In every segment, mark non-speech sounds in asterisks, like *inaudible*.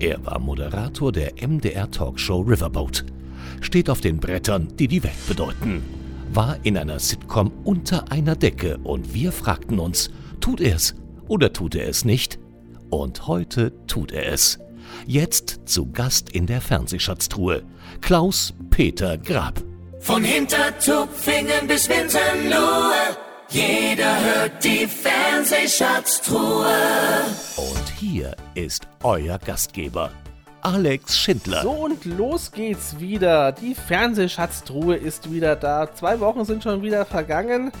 Er war Moderator der MDR-Talkshow Riverboat. Steht auf den Brettern, die die Welt bedeuten. War in einer Sitcom unter einer Decke und wir fragten uns, tut er es oder tut er es nicht? Und heute tut er es. Jetzt zu Gast in der Fernsehschatztruhe. Klaus Peter Grab. Von Hintertupfingen bis Winterlohe, jeder hört die Fernsehschatztruhe. Und hier ist euer Gastgeber, Alex Schindler. So und los geht's wieder. Die Fernsehschatztruhe ist wieder da. Zwei Wochen sind schon wieder vergangen.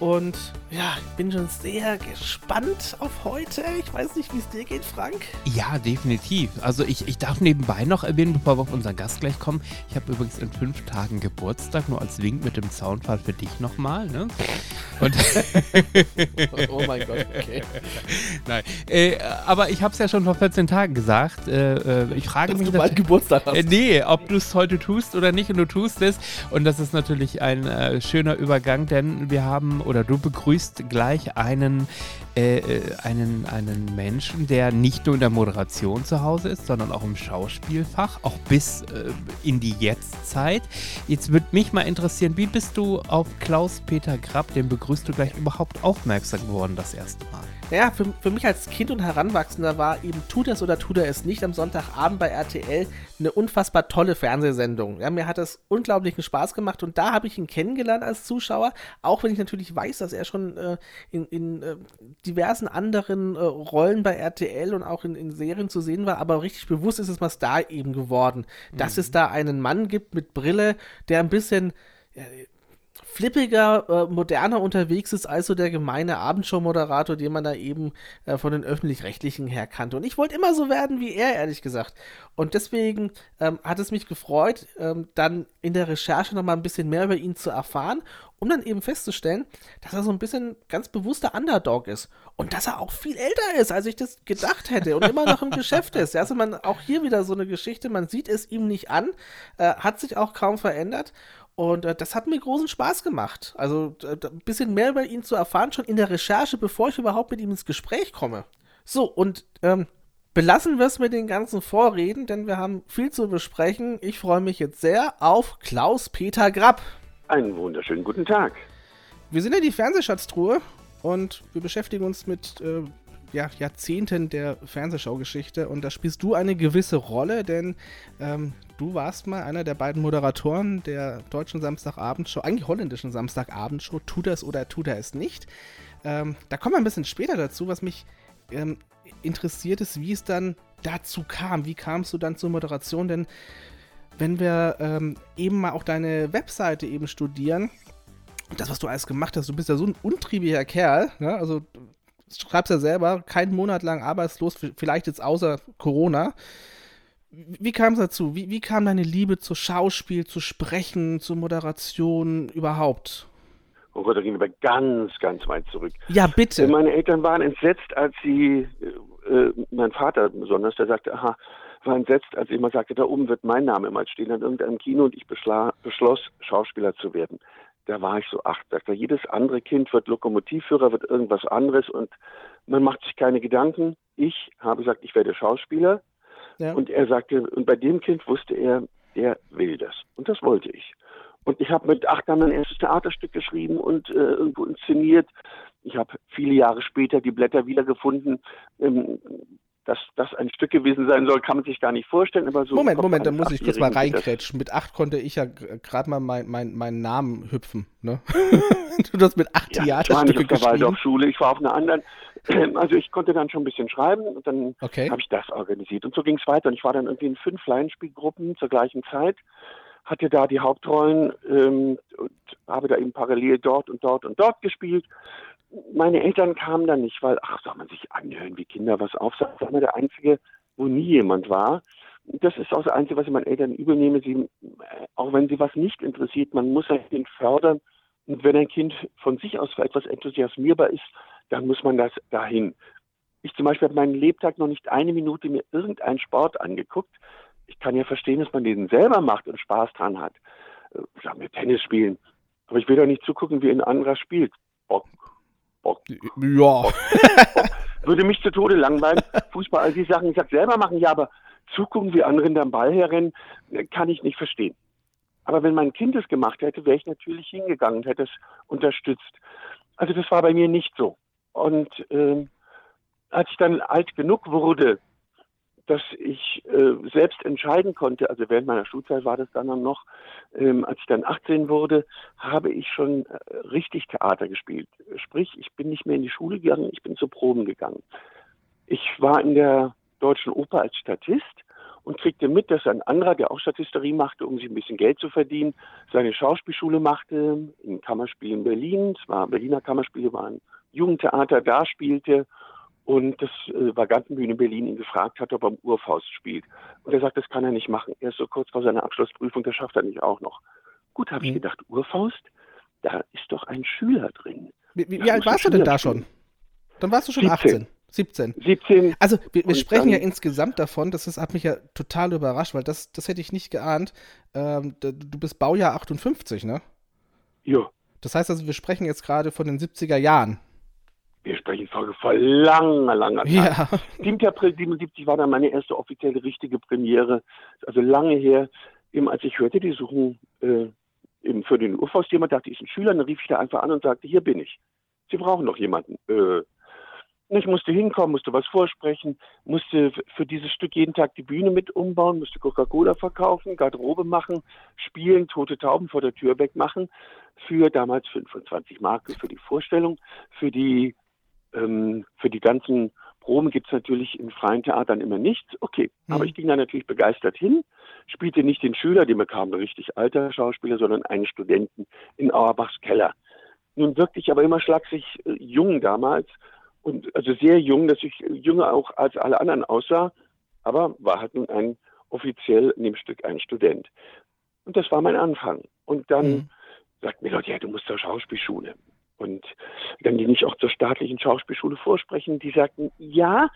Und ja, ich bin schon sehr gespannt auf heute. Ich weiß nicht, wie es dir geht, Frank. Ja, definitiv. Also ich, ich darf nebenbei noch erwähnen, bevor wir auf unseren Gast gleich kommen, ich habe übrigens in fünf Tagen Geburtstag, nur als Wink mit dem Soundfall für dich nochmal. Ne? Und *laughs* oh mein Gott, okay. *laughs* Nein, äh, aber ich habe es ja schon vor 14 Tagen gesagt. Äh, äh, ich frage Dass mich, du bald Geburtstag hast. Äh, nee, ob du es heute tust oder nicht und du tust es. Und das ist natürlich ein äh, schöner Übergang, denn wir haben oder du begrüßt gleich einen, äh, äh, einen, einen Menschen, der nicht nur in der Moderation zu Hause ist, sondern auch im Schauspielfach, auch bis äh, in die Jetztzeit. Jetzt würde mich mal interessieren, wie bist du auf Klaus-Peter Grapp, den begrüßt du gleich überhaupt aufmerksam geworden das erste Mal? Ja, für, für mich als Kind und Heranwachsender war eben Tut es oder tut er es nicht am Sonntagabend bei RTL eine unfassbar tolle Fernsehsendung. Ja, mir hat das unglaublichen Spaß gemacht und da habe ich ihn kennengelernt als Zuschauer, auch wenn ich natürlich weiß, dass er schon äh, in, in äh, diversen anderen äh, Rollen bei RTL und auch in, in, Serien zu sehen war, aber richtig bewusst ist es mal Star eben geworden, mhm. dass es da einen Mann gibt mit Brille, der ein bisschen flippiger, äh, moderner unterwegs ist als so der gemeine Abendshow-Moderator, den man da eben äh, von den Öffentlich-Rechtlichen her kannte. Und ich wollte immer so werden wie er, ehrlich gesagt. Und deswegen ähm, hat es mich gefreut, ähm, dann in der Recherche nochmal ein bisschen mehr über ihn zu erfahren, um dann eben festzustellen, dass er so ein bisschen ganz bewusster Underdog ist. Und dass er auch viel älter ist, als ich das gedacht hätte und immer noch im Geschäft ist. Also man auch hier wieder so eine Geschichte, man sieht es ihm nicht an, äh, hat sich auch kaum verändert. Und äh, das hat mir großen Spaß gemacht. Also äh, ein bisschen mehr über ihn zu erfahren, schon in der Recherche, bevor ich überhaupt mit ihm ins Gespräch komme. So, und ähm, belassen wir es mit den ganzen Vorreden, denn wir haben viel zu besprechen. Ich freue mich jetzt sehr auf Klaus-Peter Grapp. Einen wunderschönen guten Tag. Wir sind ja die Fernsehschatztruhe und wir beschäftigen uns mit äh, ja, Jahrzehnten der Fernsehschaugeschichte und da spielst du eine gewisse Rolle, denn ähm, du warst mal einer der beiden Moderatoren der deutschen Samstagabendshow, eigentlich holländischen Samstagabendshow, tut das oder tut er es nicht. Ähm, da kommen wir ein bisschen später dazu, was mich ähm, interessiert ist, wie es dann dazu kam. Wie kamst du dann zur Moderation? Denn wenn wir ähm, eben mal auch deine Webseite eben studieren, das, was du alles gemacht hast, du bist ja so ein untriebiger Kerl, ne? also schreibst ja selber, keinen Monat lang arbeitslos, vielleicht jetzt außer Corona. Wie kam es dazu? Wie, wie kam deine Liebe zu Schauspiel, zu Sprechen, zur Moderation überhaupt? Oh Gott, da gehen wir ganz, ganz weit zurück. Ja, bitte. Meine Eltern waren entsetzt, als sie, äh, mein Vater besonders, der sagte, aha, war entsetzt, als ich immer sagte, da oben wird mein Name mal stehen an irgendeinem Kino und ich beschloss, Schauspieler zu werden da war ich so acht. Sagt er, jedes andere Kind wird Lokomotivführer, wird irgendwas anderes und man macht sich keine Gedanken. Ich habe gesagt, ich werde Schauspieler. Ja. Und er sagte, und bei dem Kind wusste er, er will das. Und das wollte ich. Und ich habe mit acht dann ein erstes Theaterstück geschrieben und äh, irgendwo inszeniert. Ich habe viele Jahre später die Blätter wiedergefunden. Ähm, dass das ein Stück gewesen sein soll, kann man sich gar nicht vorstellen. Aber so Moment, Moment, da muss ich kurz mal reinkrätschen. Mit acht konnte ich ja gerade mal meinen mein, mein Namen hüpfen. Ne? *laughs* du hast mit acht ja, Theaterstücke ich war nicht auf der Waldorfschule, ich war auf einer anderen. *clears throat* Also ich konnte dann schon ein bisschen schreiben und dann okay. habe ich das organisiert. Und so ging es weiter. Und ich war dann irgendwie in fünf Laienspielgruppen zur gleichen Zeit, hatte da die Hauptrollen ähm, und habe da eben parallel dort und dort und dort gespielt meine Eltern kamen dann nicht, weil, ach, soll man sich anhören, wie Kinder was aufsagen. Das war der Einzige, wo nie jemand war. Das ist auch das Einzige, was ich meinen Eltern übernehme. Sie, auch wenn sie was nicht interessiert, man muss ein Kind fördern. Und wenn ein Kind von sich aus für etwas enthusiasmierbar ist, dann muss man das dahin. Ich zum Beispiel habe meinen Lebtag noch nicht eine Minute mir irgendeinen Sport angeguckt. Ich kann ja verstehen, dass man den selber macht und Spaß dran hat. Sagen wir Tennis spielen. Aber ich will doch nicht zugucken, wie ein anderer spielt. Bock, Bock. Ja. Würde mich zu Tode langweilen. Fußball, all die Sachen, ich sag selber machen, ja, aber zugucken, wie andere den Ball herrennen, kann ich nicht verstehen. Aber wenn mein Kind es gemacht hätte, wäre ich natürlich hingegangen und hätte es unterstützt. Also das war bei mir nicht so. Und äh, als ich dann alt genug wurde, dass ich äh, selbst entscheiden konnte, also während meiner Schulzeit war das dann noch, ähm, als ich dann 18 wurde, habe ich schon äh, richtig Theater gespielt. Sprich, ich bin nicht mehr in die Schule gegangen, ich bin zu Proben gegangen. Ich war in der Deutschen Oper als Statist und kriegte mit, dass ein anderer, der auch Statisterie machte, um sich ein bisschen Geld zu verdienen, seine Schauspielschule machte, in Berlin. Es Berliner Kammerspiele, war ein Jugendtheater, da spielte und das äh, war Gantenbühne Berlin ihn gefragt hat, ob er am Urfaust spielt. Und er sagt, das kann er nicht machen. Er ist so kurz vor seiner Abschlussprüfung, das schafft er nicht auch noch. Gut, habe mhm. ich gedacht, Urfaust, da ist doch ein Schüler drin. Wie, wie, wie alt warst du denn da schon? Dann warst du schon 17. 18. 17. 17. Also wir, wir sprechen ja insgesamt davon, das ist, hat mich ja total überrascht, weil das, das hätte ich nicht geahnt. Ähm, du bist Baujahr 58, ne? Ja. Das heißt also, wir sprechen jetzt gerade von den 70er Jahren. Wir sprechen vor, vor langer, langer Zeit. Ja. 7. April 77 war dann meine erste offizielle richtige Premiere. Also lange her, eben als ich hörte, die suchen äh, eben für den Urfaust jemand, dachte ich, ist ein Schüler, dann rief ich da einfach an und sagte, hier bin ich. Sie brauchen noch jemanden. Äh, ich musste hinkommen, musste was vorsprechen, musste für dieses Stück jeden Tag die Bühne mit umbauen, musste Coca-Cola verkaufen, Garderobe machen, spielen, tote Tauben vor der Tür wegmachen. Für damals 25 Mark für die Vorstellung, für die ähm, für die ganzen Proben gibt es natürlich in freien Theatern immer nichts. Okay, mhm. aber ich ging da natürlich begeistert hin, spielte nicht den Schüler, den bekam ein richtig alter Schauspieler, sondern einen Studenten in Auerbachs Keller. Nun wirkte ich aber immer schlagsig äh, jung damals und also sehr jung, dass ich jünger auch als alle anderen aussah, aber war halt nun ein offiziell in dem Stück ein Student. Und das war mein Anfang. Und dann mhm. sagt mir Leute, ja, du musst zur Schauspielschule. Und dann ging ich auch zur staatlichen Schauspielschule vorsprechen. Die sagten, ja,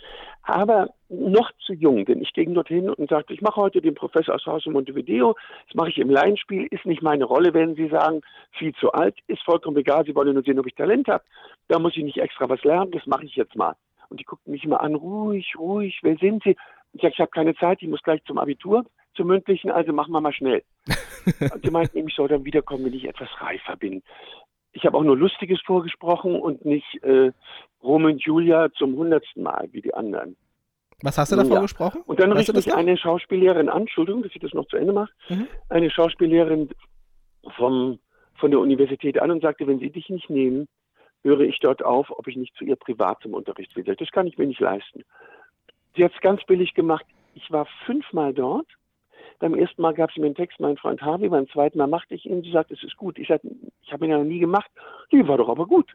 aber noch zu jung. Denn ich ging dorthin und sagte, ich mache heute den Professor aus Haus in Montevideo. Das mache ich im Laienspiel. Ist nicht meine Rolle, wenn Sie sagen, viel zu alt. Ist vollkommen egal. Sie wollen nur sehen, ob ich Talent habe. Da muss ich nicht extra was lernen. Das mache ich jetzt mal. Und die guckten mich immer an, ruhig, ruhig. Wer sind Sie? Ich sage, ich habe keine Zeit. Ich muss gleich zum Abitur, zum mündlichen. Also machen wir mal schnell. *laughs* und die meinten, ich soll dann wiederkommen, wenn ich etwas reifer bin ich habe auch nur Lustiges vorgesprochen und nicht äh, Romeo und Julia zum hundertsten Mal wie die anderen. Was hast du davor ja. gesprochen? Und dann rief mich eine Schauspiellehrerin an, Entschuldigung, dass ich das noch zu Ende mache, mhm. eine Schauspiellehrerin vom, von der Universität an und sagte, wenn sie dich nicht nehmen, höre ich dort auf, ob ich nicht zu ihr privat zum Unterricht will. Das kann ich mir nicht leisten. Sie hat es ganz billig gemacht. Ich war fünfmal dort beim ersten Mal gab sie mir einen Text, mein Freund Harvey, beim zweiten Mal machte ich ihn. Sie sagt, es ist gut. Ich sagte, ich habe ihn ja noch nie gemacht. Die war doch aber gut.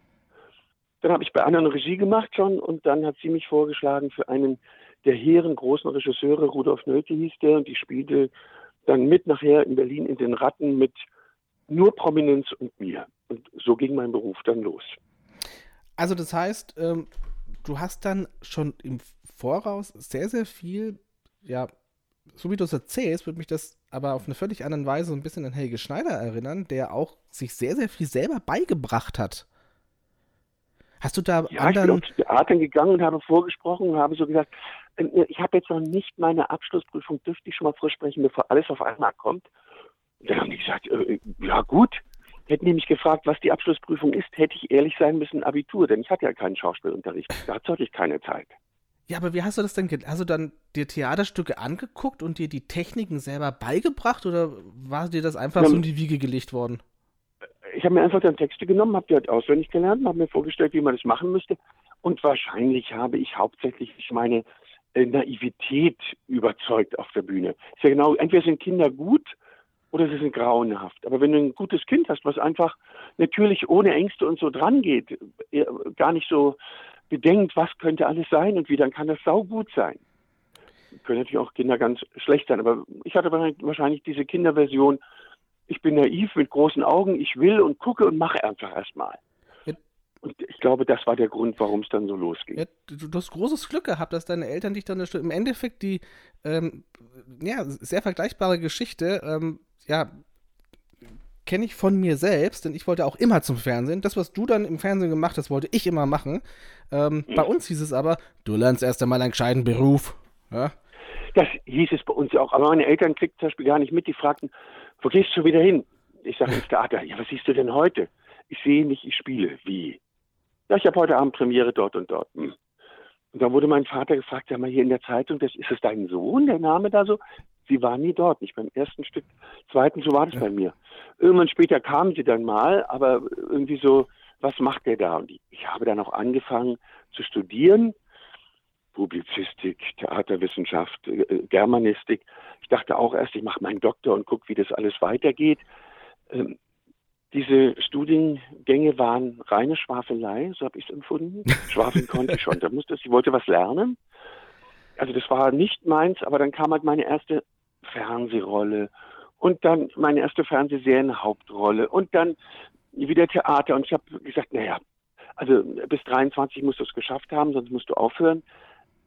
Dann habe ich bei anderen Regie gemacht schon und dann hat sie mich vorgeschlagen für einen der hehren großen Regisseure, Rudolf Nölte hieß der, und die spielte dann mit nachher in Berlin in den Ratten mit nur Prominenz und mir. Und so ging mein Beruf dann los. Also das heißt, ähm, du hast dann schon im Voraus sehr, sehr viel ja, so wie du es erzählst, würde mich das aber auf eine völlig andere Weise so ein bisschen an Helge Schneider erinnern, der auch sich sehr, sehr viel selber beigebracht hat. Hast du da ja, anderen... ich bin aufs Theater gegangen und habe vorgesprochen und habe so gesagt, ähm, ich habe jetzt noch nicht meine Abschlussprüfung, dürfte ich schon mal vorsprechen, bevor alles auf einmal kommt. Und dann haben die gesagt, äh, ja gut. Hätten die mich gefragt, was die Abschlussprüfung ist, hätte ich ehrlich sein müssen, Abitur, denn ich hatte ja keinen Schauspielunterricht. Dazu hatte ich keine Zeit. Ja, aber wie hast du das denn? Hast du dann dir Theaterstücke angeguckt und dir die Techniken selber beigebracht oder war dir das einfach ja, so in die Wiege gelegt worden? Ich habe mir einfach dann Texte genommen, habe die halt auswendig gelernt, habe mir vorgestellt, wie man das machen müsste. Und wahrscheinlich habe ich hauptsächlich meine äh, Naivität überzeugt auf der Bühne. Ist ja genau, entweder sind Kinder gut oder sie sind grauenhaft. Aber wenn du ein gutes Kind hast, was einfach natürlich ohne Ängste und so dran geht, äh, gar nicht so bedenkt, was könnte alles sein und wie, dann kann das saugut sein. Können natürlich auch Kinder ganz schlecht sein, aber ich hatte wahrscheinlich diese Kinderversion, ich bin naiv mit großen Augen, ich will und gucke und mache einfach erstmal. Und ich glaube, das war der Grund, warum es dann so losging. Ja, du, du, hast großes Glück gehabt, dass deine Eltern dich dann unterstützen. Im Endeffekt die ähm, ja, sehr vergleichbare Geschichte. Ähm, ja, kenne ich von mir selbst, denn ich wollte auch immer zum Fernsehen. Das, was du dann im Fernsehen gemacht hast, wollte ich immer machen. Ähm, mhm. Bei uns hieß es aber, du lernst erst einmal einen gescheiten Beruf. Ja? Das hieß es bei uns ja auch. Aber meine Eltern kriegten zum Beispiel gar nicht mit. Die fragten, wo gehst du wieder hin? Ich sage ins Theater, ja, was siehst du denn heute? Ich sehe nicht, ich spiele. Wie? Ja, ich habe heute Abend Premiere dort und dort. Hm. Und da wurde mein Vater gefragt, sag mal, hier in der Zeitung, das, ist es dein Sohn, der Name da so? Sie war nie dort, nicht beim ersten Stück, zweiten, so war das ja. bei mir. Irgendwann später kam sie dann mal, aber irgendwie so, was macht der da? Und ich habe dann auch angefangen zu studieren, Publizistik, Theaterwissenschaft, äh, Germanistik. Ich dachte auch erst, ich mache meinen Doktor und gucke, wie das alles weitergeht. Ähm, diese Studiengänge waren reine Schwafelei, so habe ich es empfunden. Schwafeln konnte ich schon. Da musste ich wollte was lernen. Also das war nicht meins, aber dann kam halt meine erste Fernsehrolle und dann meine erste Fernsehserienhauptrolle und dann wieder Theater. Und ich habe gesagt, naja, also bis 23 musst du es geschafft haben, sonst musst du aufhören.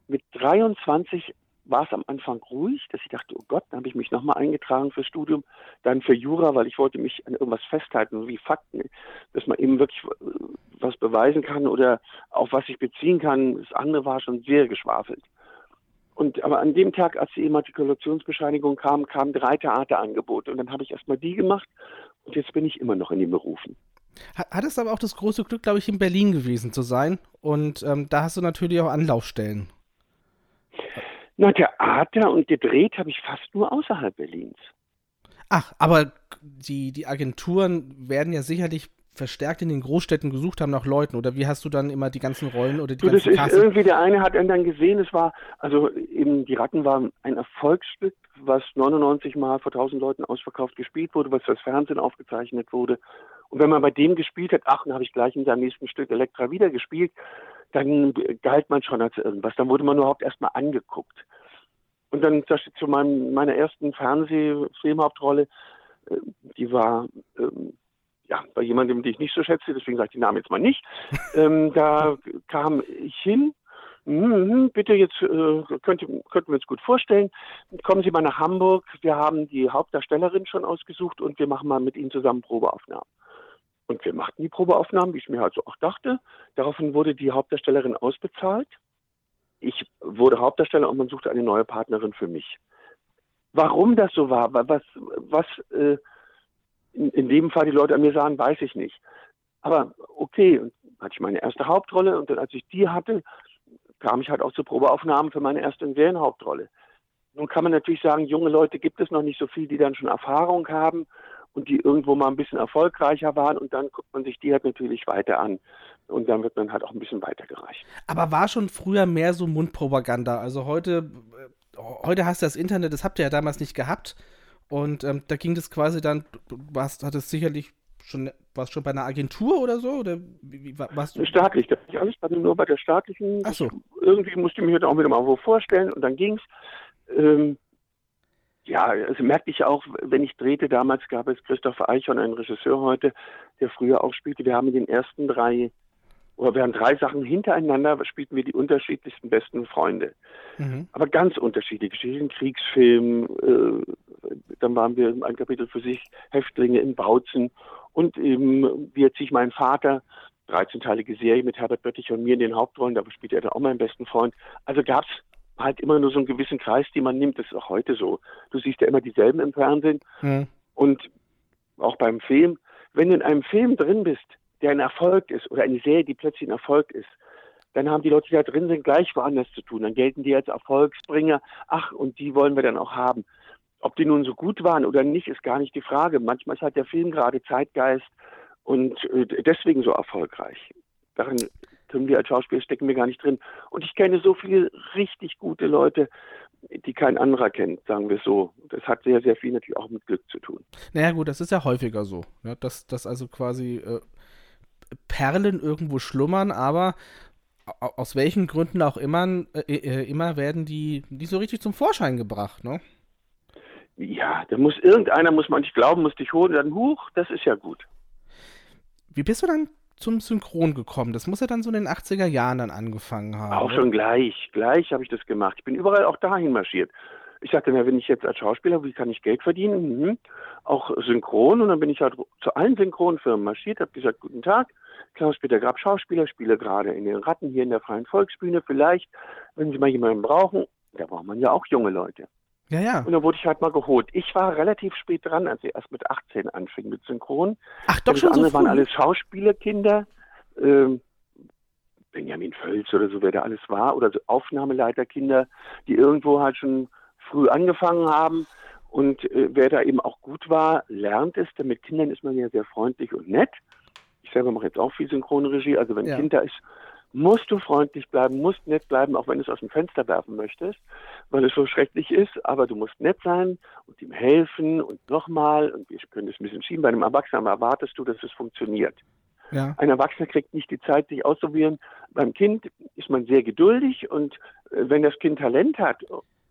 Mit 23 war es am Anfang ruhig, dass ich dachte, oh Gott, dann habe ich mich nochmal eingetragen fürs Studium, dann für Jura, weil ich wollte mich an irgendwas festhalten, wie Fakten, dass man eben wirklich äh, was beweisen kann oder auf was ich beziehen kann. Das andere war schon sehr geschwafelt. Und aber an dem Tag, als die Immatrikulationsbescheinigung kam, kamen drei Theaterangebote und dann habe ich erstmal die gemacht und jetzt bin ich immer noch in den Berufen. Hat es aber auch das große Glück, glaube ich, in Berlin gewesen zu sein. Und ähm, da hast du natürlich auch Anlaufstellen. Na, Theater und gedreht habe ich fast nur außerhalb Berlins. Ach, aber die, die Agenturen werden ja sicherlich verstärkt in den Großstädten gesucht haben nach Leuten oder wie hast du dann immer die ganzen Rollen oder die du, ganzen das ist irgendwie der eine hat dann gesehen, es war also eben die Ratten waren ein Erfolgsstück, was 99 mal vor 1000 Leuten ausverkauft gespielt wurde, was fürs Fernsehen aufgezeichnet wurde und wenn man bei dem gespielt hat, ach, dann habe ich gleich in seinem nächsten Stück Elektra wieder gespielt, dann galt man schon als irgendwas. Dann wurde man überhaupt erstmal angeguckt. Und dann zu meinem, meiner ersten Fernsehfilmhauptrolle, äh, die war ähm, ja, bei jemandem, den ich nicht so schätze, deswegen sage ich den Namen jetzt mal nicht. *laughs* ähm, da kam ich hin. Mhm, bitte jetzt äh, könnt, könnten wir uns gut vorstellen. Kommen Sie mal nach Hamburg. Wir haben die Hauptdarstellerin schon ausgesucht und wir machen mal mit Ihnen zusammen Probeaufnahmen. Und wir machten die Probeaufnahmen, wie ich mir halt so auch dachte. Daraufhin wurde die Hauptdarstellerin ausbezahlt. Ich wurde Hauptdarsteller und man suchte eine neue Partnerin für mich. Warum das so war, was, was äh, in, in dem Fall die Leute an mir sagen, weiß ich nicht. Aber okay, und hatte ich meine erste Hauptrolle und dann, als ich die hatte, kam ich halt auch zur Probeaufnahmen für meine erste Serienhauptrolle. Nun kann man natürlich sagen, junge Leute gibt es noch nicht so viel, die dann schon Erfahrung haben und die irgendwo mal ein bisschen erfolgreicher waren und dann guckt man sich die halt natürlich weiter an und dann wird man halt auch ein bisschen weitergereicht. Aber war schon früher mehr so Mundpropaganda? Also heute, äh, heute hast du das Internet, das habt ihr ja damals nicht gehabt und ähm, da ging das quasi dann, du warst, hattest sicherlich schon, warst schon bei einer Agentur oder so? Oder wie, wie warst du? Staatlich, das ist alles bei, nur bei der staatlichen. Ach so. Irgendwie musste ich mich auch wieder mal wo vorstellen und dann ging's. Ähm, ja, also merkte ich auch, wenn ich drehte, damals gab es Christoph Eichhorn, einen Regisseur heute, der früher auch spielte. Wir haben in den ersten drei, oder wir haben drei Sachen hintereinander, spielten wir die unterschiedlichsten besten Freunde. Mhm. Aber ganz unterschiedliche Geschichten, Kriegsfilm, äh, dann waren wir ein Kapitel für sich, Häftlinge in Bautzen und eben, wie sich mein Vater, 13-teilige Serie mit Herbert Böttich und mir in den Hauptrollen, da spielte er dann auch meinen besten Freund. Also gab es halt immer nur so einen gewissen Kreis, den man nimmt. Das ist auch heute so. Du siehst ja immer dieselben im Fernsehen. Mhm. Und auch beim Film. Wenn du in einem Film drin bist, der ein Erfolg ist, oder eine Serie, die plötzlich ein Erfolg ist, dann haben die Leute, die da drin sind, gleich woanders zu tun. Dann gelten die als Erfolgsbringer. Ach, und die wollen wir dann auch haben. Ob die nun so gut waren oder nicht, ist gar nicht die Frage. Manchmal halt der Film gerade Zeitgeist und äh, deswegen so erfolgreich. Darin können wir als Schauspieler stecken wir gar nicht drin. Und ich kenne so viele richtig gute Leute, die kein anderer kennt, sagen wir so. Das hat sehr, sehr viel natürlich auch mit Glück zu tun. Naja gut, das ist ja häufiger so, ne? dass, dass also quasi äh, Perlen irgendwo schlummern, aber aus welchen Gründen auch immer, äh, äh, immer werden die nicht so richtig zum Vorschein gebracht, ne? Ja, da muss irgendeiner, muss man nicht glauben, muss dich holen, dann huch, das ist ja gut. Wie bist du dann zum Synchron gekommen? Das muss ja dann so in den 80er Jahren dann angefangen haben. Auch schon gleich, gleich habe ich das gemacht. Ich bin überall auch dahin marschiert. Ich sagte, na, wenn ich jetzt als Schauspieler, wie kann ich Geld verdienen? Mhm. Auch synchron. Und dann bin ich halt zu allen Synchronfirmen marschiert, habe gesagt, guten Tag, Klaus-Peter Grab, Schauspieler, spiele gerade in den Ratten hier in der Freien Volksbühne. Vielleicht, wenn Sie mal jemanden brauchen, da braucht man ja auch junge Leute. Ja, ja. Und dann wurde ich halt mal geholt. Ich war relativ spät dran, als ich erst mit 18 anfing mit Synchron. Ach, doch schon andere so waren alles Schauspielerkinder. Ähm, Benjamin Völz oder so, wer da alles war. Oder so Aufnahmeleiterkinder, die irgendwo halt schon früh angefangen haben. Und äh, wer da eben auch gut war, lernt es. Denn mit Kindern ist man ja sehr freundlich und nett. Ich selber mache jetzt auch viel Synchronregie. Also wenn ja. Kind da ist, musst du freundlich bleiben, musst nett bleiben, auch wenn du es aus dem Fenster werfen möchtest, weil es so schrecklich ist. Aber du musst nett sein und ihm helfen und nochmal. Und wir können das ein bisschen schieben. Bei einem Erwachsenen erwartest du, dass es funktioniert. Ja. Ein Erwachsener kriegt nicht die Zeit, sich auszuprobieren. Beim Kind ist man sehr geduldig und äh, wenn das Kind Talent hat,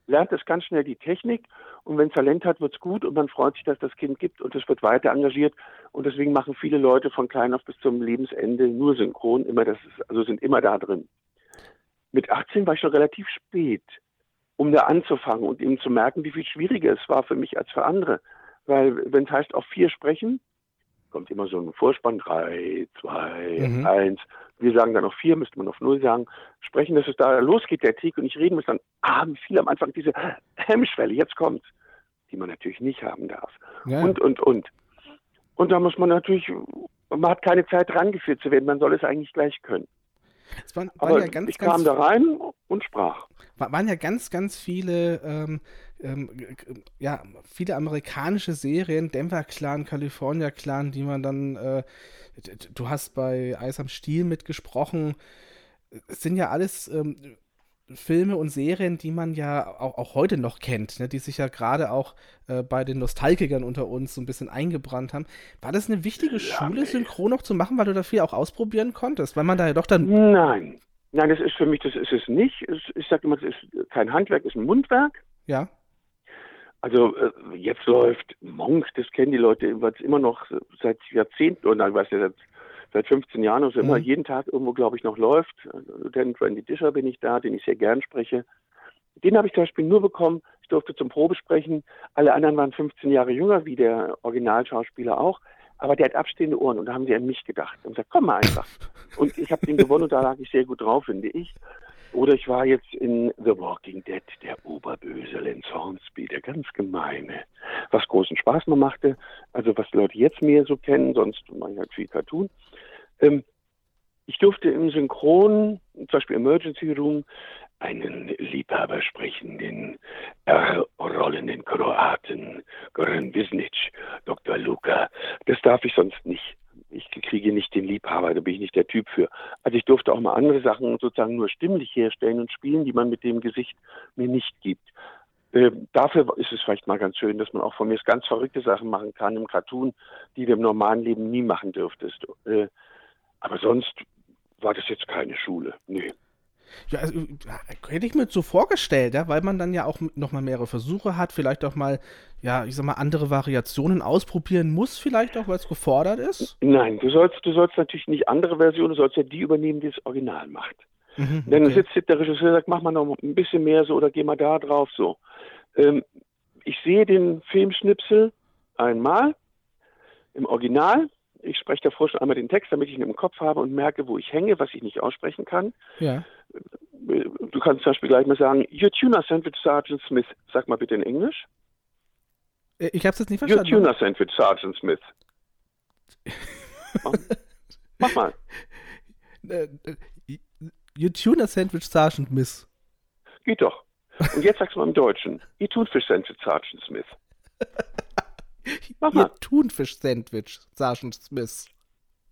lernt es ganz schnell die Technik und wenn es Talent hat, wird es gut und man freut sich, dass das Kind gibt und es wird weiter engagiert und deswegen machen viele Leute von klein auf bis zum Lebensende nur synchron, immer das ist, also sind immer da drin. Mit 18 war ich schon relativ spät, um da anzufangen und eben zu merken, wie viel schwieriger es war für mich als für andere. Weil wenn es heißt, auf vier sprechen, kommt immer so ein Vorspann, drei, zwei, mhm. eins. Wir sagen dann auf vier, müsste man auf null sagen. Sprechen, dass es da losgeht, der Tick, und ich reden muss dann, ah, wie viel am Anfang diese Hemmschwelle, jetzt kommt, die man natürlich nicht haben darf. Ja. Und, und, und. Und da muss man natürlich, man hat keine Zeit rangeführt zu werden, man soll es eigentlich gleich können. Waren, waren Aber ja ganz, ich kam da rein und sprach. Waren ja ganz, ganz viele, ähm, ähm, ja, viele amerikanische Serien, Denver Clan, California Clan, die man dann, äh, du hast bei Eis am Stiel mitgesprochen, es sind ja alles ähm, Filme und Serien, die man ja auch, auch heute noch kennt, ne, die sich ja gerade auch äh, bei den Nostalgikern unter uns so ein bisschen eingebrannt haben. War das eine wichtige Schule, synchron noch zu machen, weil du dafür auch ausprobieren konntest? Weil man da ja doch dann. Nein. Nein, das ist für mich, das ist es nicht. Ich sage immer, das ist kein Handwerk, das ist ein Mundwerk. Ja. Also äh, jetzt läuft Monk, das kennen die Leute immer noch seit Jahrzehnten, oder weiß ich, seit seit 15 Jahren, also mhm. immer jeden Tag irgendwo, glaube ich, noch läuft. Lieutenant Randy Disher bin ich da, den ich sehr gern spreche. Den habe ich zum Beispiel nur bekommen, ich durfte zum Probesprechen. Alle anderen waren 15 Jahre jünger, wie der Originalschauspieler auch. Aber der hat abstehende Ohren und da haben sie an mich gedacht und gesagt, komm mal einfach. *laughs* Und ich habe den gewonnen und da lag ich sehr gut drauf, finde ich. Oder ich war jetzt in The Walking Dead, der Oberböse Lance Hornsby, der ganz gemeine, was großen Spaß mir machte. Also was Leute jetzt mehr so kennen, sonst mache ich halt viel Cartoon. Ähm, ich durfte im Synchron, zum Beispiel Emergency Room, einen Liebhaber sprechen, den rollenden Kroaten, Goran Wisnic, Dr. Luca. Das darf ich sonst nicht. Ich kriege nicht den Liebhaber, da bin ich nicht der Typ für. Also ich durfte auch mal andere Sachen sozusagen nur stimmlich herstellen und spielen, die man mit dem Gesicht mir nicht gibt. Äh, dafür ist es vielleicht mal ganz schön, dass man auch von mir ganz verrückte Sachen machen kann im Cartoon, die du im normalen Leben nie machen dürftest. Äh, aber sonst war das jetzt keine Schule. Nee. Ja, also, hätte ich mir so vorgestellt, ja, weil man dann ja auch nochmal mehrere Versuche hat, vielleicht auch mal, ja, ich sag mal, andere Variationen ausprobieren muss, vielleicht auch, weil es gefordert ist? Nein, du sollst, du sollst natürlich nicht andere Versionen, du sollst ja die übernehmen, die das Original macht. Mhm, okay. Dann sitzt der Regisseur und sagt, mach mal noch ein bisschen mehr so oder geh mal da drauf so. Ähm, ich sehe den Filmschnipsel einmal im Original ich spreche davor schon einmal den Text, damit ich ihn im Kopf habe und merke, wo ich hänge, was ich nicht aussprechen kann. Ja. Du kannst zum Beispiel gleich mal sagen, Your Tuna Sandwich Sergeant Smith. Sag mal bitte in Englisch. Äh, ich habe es jetzt nicht verstanden. Your Tuna Sandwich Sergeant Smith. *laughs* Mach mal. Äh, äh, Your Tuna Sandwich Sergeant Smith. Geht doch. Und jetzt sagst du mal im Deutschen. Ihr Thunfisch Sandwich Sergeant Smith. *laughs* Mach mal. Ihr Thunfisch-Sandwich, Sergeant Smith.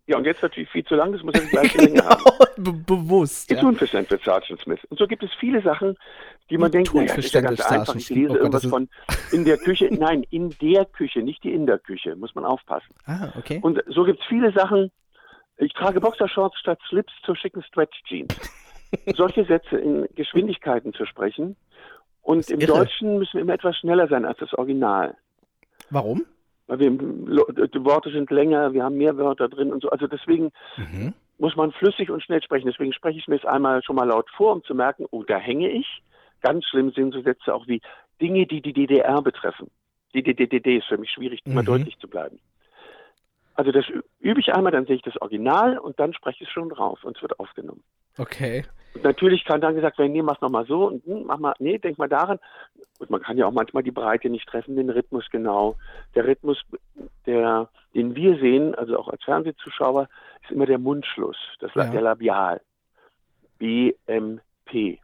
Ja, und jetzt natürlich viel zu lang, das muss ja die gleiche *laughs* Länge genau, haben. Be bewusst. Ihr ja. Thunfisch-Sandwich, Sergeant Smith. Und so gibt es viele Sachen, die man denkt, naja, ist ja ganz einfach. Ich lese oh irgendwas von in der Küche. Nein, in der Küche, nicht die in der Küche. Muss man aufpassen. Ah, okay. Und so gibt es viele Sachen. Ich trage Boxershorts statt Slips zu schicken Stretch Jeans. *laughs* Solche Sätze in Geschwindigkeiten zu sprechen. Und im irre. Deutschen müssen wir immer etwas schneller sein als das Original. Warum? Weil wir, die Worte sind länger, wir haben mehr Wörter drin und so. Also deswegen mhm. muss man flüssig und schnell sprechen. Deswegen spreche ich mir es einmal schon mal laut vor, um zu merken, oh, da hänge ich. Ganz schlimm sind so Sätze auch wie, Dinge, die die DDR betreffen. Die DDD ist für mich schwierig, immer mhm. deutlich zu bleiben. Also das übe ich einmal, dann sehe ich das Original und dann spreche ich es schon drauf und es wird aufgenommen. Okay. Und natürlich kann dann gesagt werden, nee, mach nochmal so und hm, mach mal, nee, denk mal daran. Und man kann ja auch manchmal die Breite nicht treffen, den Rhythmus genau. Der Rhythmus, der, den wir sehen, also auch als Fernsehzuschauer, ist immer der Mundschluss, das ja. der Labial. BMP.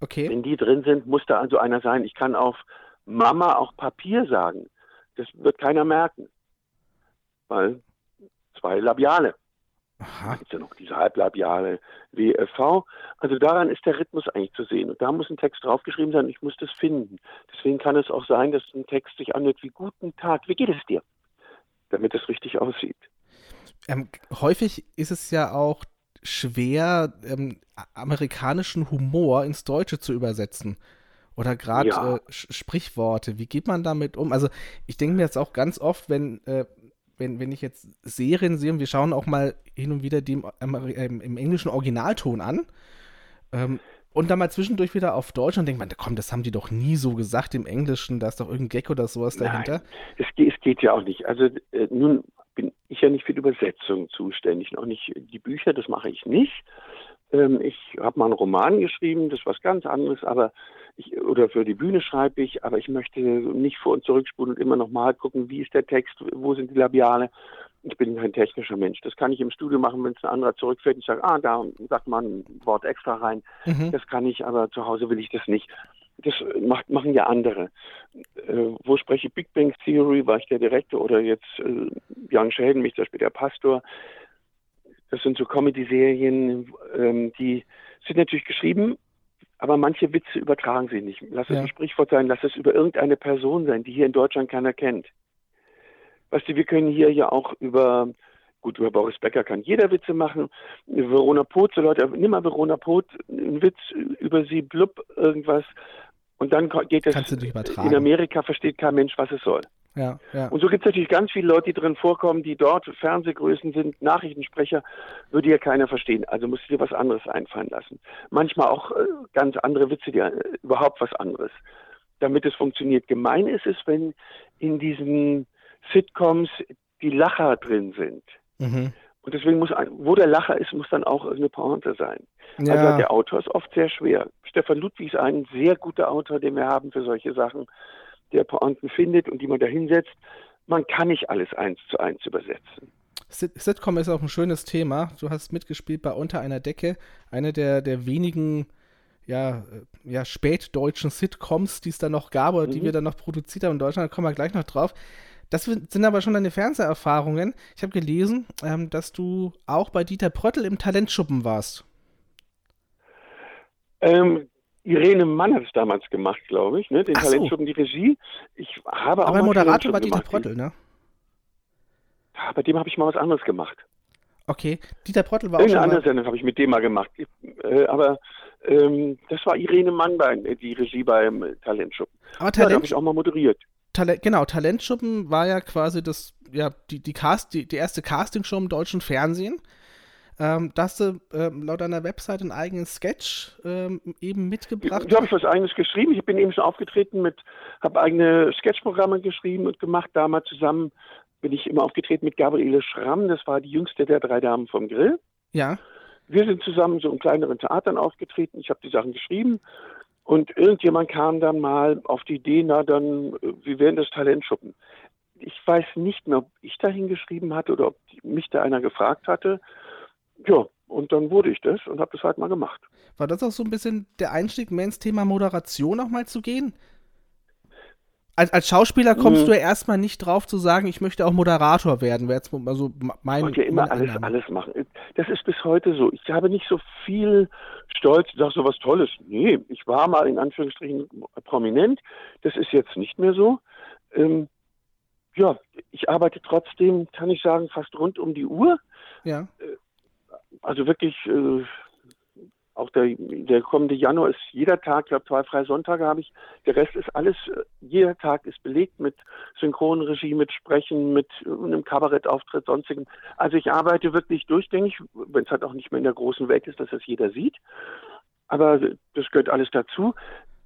Okay. Wenn die drin sind, muss da also einer sein. Ich kann auf Mama auch Papier sagen. Das wird keiner merken weil zwei Labiale. Aha. Da gibt es ja noch diese halblabiale WFV. Also daran ist der Rhythmus eigentlich zu sehen. Und da muss ein Text draufgeschrieben sein. Ich muss das finden. Deswegen kann es auch sein, dass ein Text sich anhört wie Guten Tag, wie geht es dir? Damit es richtig aussieht. Ähm, häufig ist es ja auch schwer, ähm, amerikanischen Humor ins Deutsche zu übersetzen. Oder gerade ja. äh, Sprichworte. Wie geht man damit um? Also ich denke mir jetzt auch ganz oft, wenn äh, wenn, wenn ich jetzt Serien sehe, und wir schauen auch mal hin und wieder die im, ähm, im englischen Originalton an, ähm, und dann mal zwischendurch wieder auf Deutsch und denkt man, komm, das haben die doch nie so gesagt im Englischen, da ist doch irgendein Gag oder sowas dahinter. Nein, es, es geht ja auch nicht. Also äh, nun bin ich ja nicht für die Übersetzung zuständig, auch nicht die Bücher, das mache ich nicht. Ähm, ich habe mal einen Roman geschrieben, das ist was ganz anderes, aber ich, oder für die Bühne schreibe ich, aber ich möchte nicht vor und zurückspulen und immer nochmal gucken, wie ist der Text, wo sind die Labiale. Ich bin kein technischer Mensch. Das kann ich im Studio machen, wenn es ein anderer zurückfällt. Ich sage, ah, da sagt man ein Wort extra rein. Mhm. Das kann ich, aber zu Hause will ich das nicht. Das macht, machen ja andere. Äh, wo spreche ich Big Bang Theory? War ich der Direktor oder jetzt äh, Jan Schäden, mich zum Beispiel der Pastor? Das sind so Comedy-Serien, ähm, die sind natürlich geschrieben aber manche Witze übertragen sie nicht. Lass es ja. ein Sprichwort sein, lass es über irgendeine Person sein, die hier in Deutschland keiner kennt. Weißt du, wir können hier ja auch über, gut, über Boris Becker kann jeder Witze machen. Verona Poth, so Leute, nimm mal Verona Poth, einen Witz über sie, blub, irgendwas. Und dann geht es, in Amerika versteht kein Mensch, was es soll. Ja, ja. Und so gibt es natürlich ganz viele Leute, die drin vorkommen, die dort Fernsehgrößen sind, Nachrichtensprecher, würde ja keiner verstehen. Also musst du dir was anderes einfallen lassen. Manchmal auch äh, ganz andere Witze, die, äh, überhaupt was anderes, damit es funktioniert. Gemein ist es, wenn in diesen Sitcoms die Lacher drin sind. Mhm. Und deswegen muss, ein, wo der Lacher ist, muss dann auch eine Pointe sein. Ja. Also der Autor ist oft sehr schwer. Stefan Ludwig ist ein sehr guter Autor, den wir haben für solche Sachen der Pointen findet und die man da hinsetzt. Man kann nicht alles eins zu eins übersetzen. Sitcom ist auch ein schönes Thema. Du hast mitgespielt bei Unter einer Decke, eine der, der wenigen ja, äh, ja, spätdeutschen Sitcoms, die es da noch gab oder mhm. die wir dann noch produziert haben in Deutschland. Da kommen wir gleich noch drauf. Das sind aber schon deine Fernseherfahrungen. Ich habe gelesen, ähm, dass du auch bei Dieter Pröttl im Talentschuppen warst. Ähm, Irene Mann hat es damals gemacht, glaube ich, ne? den Ach Talentschuppen, so. die Regie. Ich habe auch Aber Moderator war Dieter Prottel, ne? Ja, bei dem habe ich mal was anderes gemacht. Okay, Dieter Prottel war auch Irgendeine andere Sendung habe ich mit dem mal gemacht. Äh, aber ähm, das war Irene Mann, bei, die Regie beim Talentschuppen. Aber Talent, ja, habe ich auch mal moderiert. Talent, genau, Talentschuppen war ja quasi das, ja, die, die, Cast, die, die erste Castingshow im deutschen Fernsehen. Ähm, da hast du ähm, laut deiner Website einen eigenen Sketch ähm, eben mitgebracht. Da habe ich was eigenes geschrieben. Ich bin eben schon aufgetreten mit, habe eigene Sketchprogramme geschrieben und gemacht. Damals zusammen bin ich immer aufgetreten mit Gabriele Schramm. Das war die jüngste der drei Damen vom Grill. Ja. Wir sind zusammen so in kleineren Theatern aufgetreten. Ich habe die Sachen geschrieben. Und irgendjemand kam dann mal auf die Idee, na dann, wie wären das Talentschuppen? Ich weiß nicht mehr, ob ich da hingeschrieben hatte oder ob mich da einer gefragt hatte. Ja, und dann wurde ich das und habe das halt mal gemacht. War das auch so ein bisschen der Einstieg, mehr ins Thema Moderation nochmal zu gehen? Als, als Schauspieler kommst hm. du ja erstmal nicht drauf zu sagen, ich möchte auch Moderator werden. Wäre jetzt also mein. Ich ja immer alles, alles machen. Das ist bis heute so. Ich habe nicht so viel Stolz, sag so was Tolles. Nee, ich war mal in Anführungsstrichen prominent. Das ist jetzt nicht mehr so. Ähm, ja, ich arbeite trotzdem, kann ich sagen, fast rund um die Uhr. Ja. Äh, also wirklich, äh, auch der, der kommende Januar ist jeder Tag, ich glaube zwei freie Sonntage habe ich. Der Rest ist alles, äh, jeder Tag ist belegt mit Synchronregie, mit Sprechen, mit einem Kabarettauftritt, sonstigem. Also ich arbeite wirklich durchgängig, wenn es halt auch nicht mehr in der großen Welt ist, dass das jeder sieht. Aber das gehört alles dazu.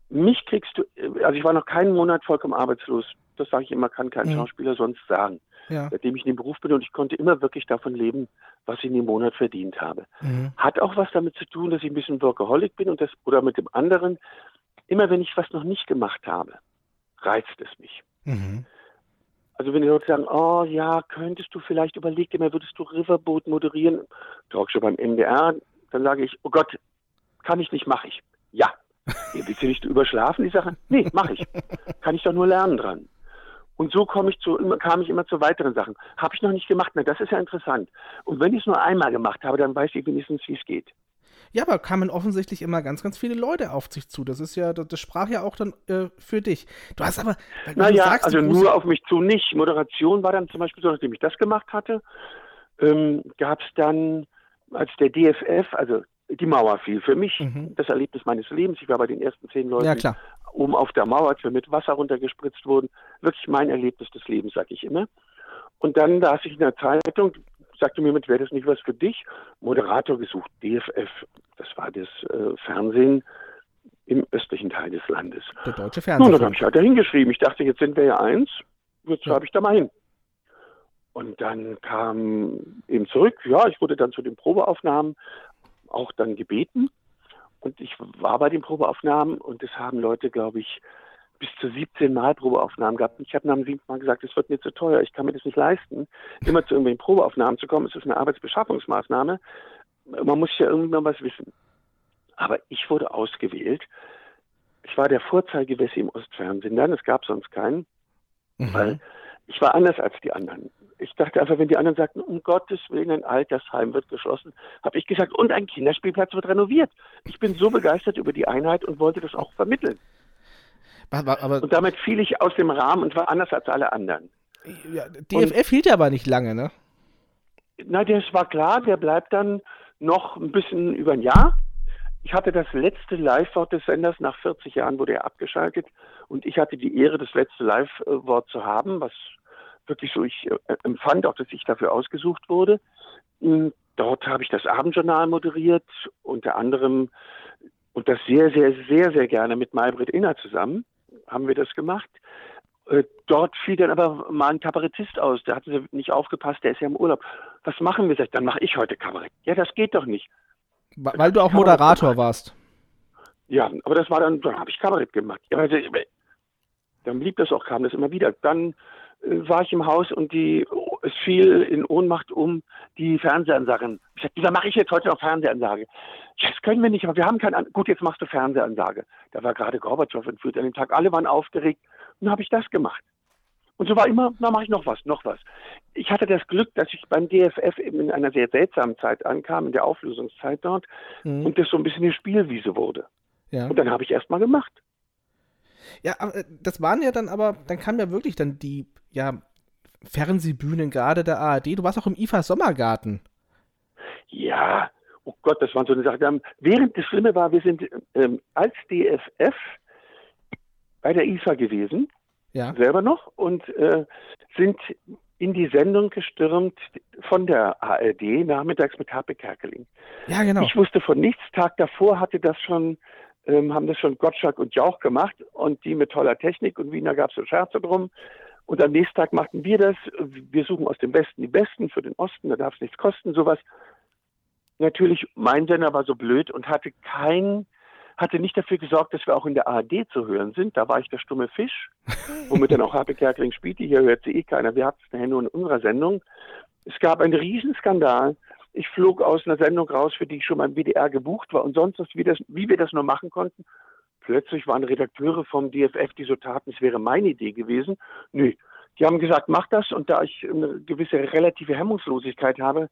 mich kriegst du, also ich war noch keinen Monat vollkommen arbeitslos. Das sage ich immer, kann kein mhm. Schauspieler sonst sagen. Ja. Seitdem ich in dem Beruf bin und ich konnte immer wirklich davon leben, was ich in dem Monat verdient habe. Mhm. Hat auch was damit zu tun, dass ich ein bisschen Workaholic bin und das, oder mit dem anderen, immer wenn ich was noch nicht gemacht habe, reizt es mich. Mhm. Also wenn die Leute sagen, oh ja, könntest du vielleicht überlegt dir mal, würdest du Riverboat moderieren, Talkshow beim MDR, dann sage ich, oh Gott, kann ich nicht, mache ich. Ja. *laughs* ja willst du nicht überschlafen, die Sache? Nee, mache ich. Kann ich doch nur lernen dran. Und so komme ich zu, kam ich immer zu weiteren Sachen. Habe ich noch nicht gemacht, na, das ist ja interessant. Und wenn ich es nur einmal gemacht habe, dann weiß ich wenigstens, wie es geht. Ja, aber kamen offensichtlich immer ganz, ganz viele Leute auf sich zu. Das ist ja, das, das sprach ja auch dann äh, für dich. Du hast aber. Naja, sagst, also nur auf mich zu nicht. Moderation war dann zum Beispiel so, nachdem ich das gemacht hatte, ähm, gab es dann, als der DFF, also die Mauer fiel. Für mich mhm. das Erlebnis meines Lebens. Ich war bei den ersten zehn Leuten ja, oben auf der Mauer, wir mit Wasser runtergespritzt wurden. Wirklich mein Erlebnis des Lebens, sag ich immer. Und dann las ich in der Zeitung, sagte mir mit, wäre das nicht was für dich? Moderator gesucht, DFF, das war das äh, Fernsehen im östlichen Teil des Landes. Der deutsche Fernsehen. Und dann habe ich halt da hingeschrieben. Ich dachte, jetzt sind wir ja eins, jetzt ja. habe ich da mal hin. Und dann kam eben zurück, ja, ich wurde dann zu den Probeaufnahmen auch dann gebeten. Und ich war bei den Probeaufnahmen und es haben Leute, glaube ich, bis zu 17 Mal Probeaufnahmen gehabt. Ich habe nach dem siebten Mal gesagt, es wird mir zu teuer, ich kann mir das nicht leisten, immer zu irgendwelchen Probeaufnahmen zu kommen. Es ist eine Arbeitsbeschaffungsmaßnahme. Man muss ja irgendwann was wissen. Aber ich wurde ausgewählt. Ich war der Vorzeigewesse im Ostfernsehen. Dann, es gab sonst keinen, mhm. weil ich war anders als die anderen. Ich dachte einfach, wenn die anderen sagten, um Gottes Willen, ein Altersheim wird geschlossen, habe ich gesagt, und ein Kinderspielplatz wird renoviert. Ich bin so begeistert über die Einheit und wollte das auch vermitteln. Aber, aber, und damit fiel ich aus dem Rahmen und war anders als alle anderen. Ja, DFF und, hielt ja aber nicht lange, ne? Na, das war klar, der bleibt dann noch ein bisschen über ein Jahr. Ich hatte das letzte Live-Wort des Senders, nach 40 Jahren wurde er abgeschaltet und ich hatte die Ehre, das letzte Live-Wort zu haben, was wirklich so ich äh, empfand, auch dass ich dafür ausgesucht wurde. Und dort habe ich das Abendjournal moderiert, unter anderem und das sehr, sehr, sehr, sehr gerne mit Maybrit Inner zusammen haben wir das gemacht. Äh, dort fiel dann aber mal ein Kabarettist aus, der hatte nicht aufgepasst, der ist ja im Urlaub. Was machen wir? Dann mache ich heute Kabarett. Ja, das geht doch nicht. Weil du auch Moderator warst. Ja, aber das war dann, dann habe ich Kabarett gemacht. Ja, also, dann blieb das auch, kam das immer wieder. Dann war ich im Haus und die, es fiel in Ohnmacht um die Fernsehansagen. Ich sagte, wieso mache ich jetzt heute noch Fernsehansage? Das können wir nicht, aber wir haben keinen, gut, jetzt machst du Fernsehansage. Da war gerade Gorbatschow entführt an dem Tag, alle waren aufgeregt und dann habe ich das gemacht. Und so war immer, na mache ich noch was, noch was. Ich hatte das Glück, dass ich beim DFF eben in einer sehr seltsamen Zeit ankam, in der Auflösungszeit dort, mhm. und das so ein bisschen eine Spielwiese wurde. Ja. Und dann habe ich erst mal gemacht. Ja, äh, das waren ja dann aber, dann kamen ja wirklich dann die, ja, Fernsehbühnen gerade der ARD. Du warst auch im IFA Sommergarten. Ja, oh Gott, das waren so eine Sachen. Während das Schlimme war, wir sind ähm, als DFF bei der IFA gewesen ja. selber noch und äh, sind in die Sendung gestürmt von der ARD nachmittags mit Harpe Kerkeling. Ja, genau. Ich wusste von nichts. Tag davor hatte das schon, ähm, haben das schon Gottschalk und Jauch gemacht und die mit toller Technik und Wiener gab es so Scherze drum. Und am nächsten Tag machten wir das. Wir suchen aus dem Westen die Besten für den Osten, da darf es nichts kosten, sowas. Natürlich, mein Sender war so blöd und hatte kein hatte nicht dafür gesorgt, dass wir auch in der ARD zu hören sind. Da war ich der stumme Fisch, *laughs* womit dann auch Harpe Kerkeling spielte. Hier hört sie eh keiner. Wir hatten es nachher nur in unserer Sendung. Es gab einen Riesenskandal. Ich flog aus einer Sendung raus, für die ich schon beim WDR gebucht war und sonst, wie, das, wie wir das nur machen konnten. Plötzlich waren Redakteure vom DFF, die so taten, es wäre meine Idee gewesen. Nö, die haben gesagt, mach das. Und da ich eine gewisse relative Hemmungslosigkeit habe,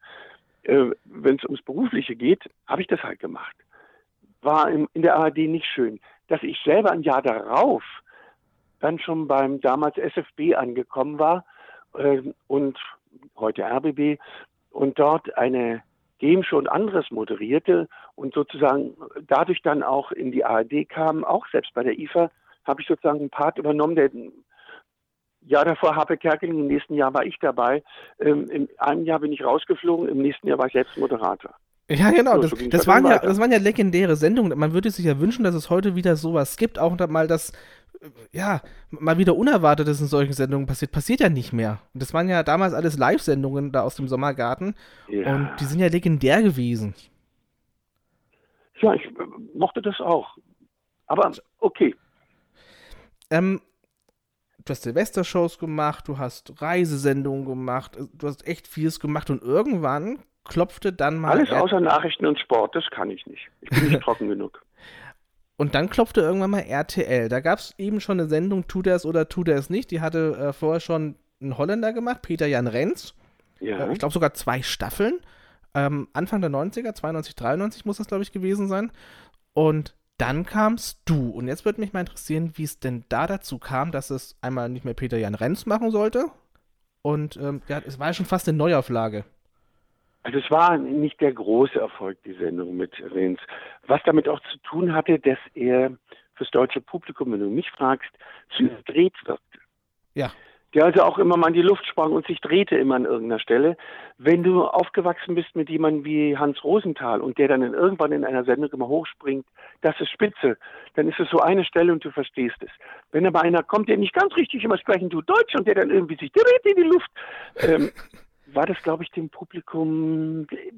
äh, wenn es ums Berufliche geht, habe ich das halt gemacht war in, in der ARD nicht schön. Dass ich selber ein Jahr darauf dann schon beim damals SFB angekommen war äh, und heute RBB und dort eine Show und anderes moderierte und sozusagen dadurch dann auch in die ARD kam, auch selbst bei der IFA, habe ich sozusagen einen Part übernommen, der Jahr davor Harpe Kerkeling, im nächsten Jahr war ich dabei. Ähm, in einem Jahr bin ich rausgeflogen, im nächsten Jahr war ich selbst Moderator. Ja, genau. Das, das, das waren ja, das waren ja legendäre Sendungen. Man würde sich ja wünschen, dass es heute wieder sowas gibt. Auch mal das, äh, ja, mal wieder Unerwartetes in solchen Sendungen passiert. Passiert ja nicht mehr. Und das waren ja damals alles Live-Sendungen da aus dem Sommergarten. Ja. Und die sind ja legendär gewesen. Ja, ich äh, mochte das auch. Aber okay. Ähm, du hast Silvestershows gemacht, du hast Reisesendungen gemacht, du hast echt vieles gemacht und irgendwann klopfte dann mal. Alles außer Nachrichten und Sport, das kann ich nicht. Ich bin nicht *laughs* trocken genug. Und dann klopfte irgendwann mal RTL. Da gab es eben schon eine Sendung, tut er es oder tut er es nicht. Die hatte äh, vorher schon einen Holländer gemacht, Peter Jan Renz. Ja. Äh, ich glaube sogar zwei Staffeln. Ähm, Anfang der 90er, 92, 93 muss das, glaube ich, gewesen sein. Und dann kamst du. Und jetzt würde mich mal interessieren, wie es denn da dazu kam, dass es einmal nicht mehr Peter Jan Renz machen sollte. Und ähm, ja, es war ja schon fast eine Neuauflage. Also es war nicht der große Erfolg, die Sendung mit Renz. Was damit auch zu tun hatte, dass er fürs deutsche Publikum, wenn du mich fragst, zu überdreht wirkte. Ja. Der also auch immer mal in die Luft sprang und sich drehte immer an irgendeiner Stelle. Wenn du aufgewachsen bist mit jemandem wie Hans Rosenthal und der dann irgendwann in einer Sendung immer hochspringt, das ist spitze, dann ist es so eine Stelle und du verstehst es. Wenn aber einer kommt, der nicht ganz richtig immer sprechen tut Deutsch und der dann irgendwie sich dreht in die Luft, ähm, *laughs* war das, glaube ich, dem Publikum äh,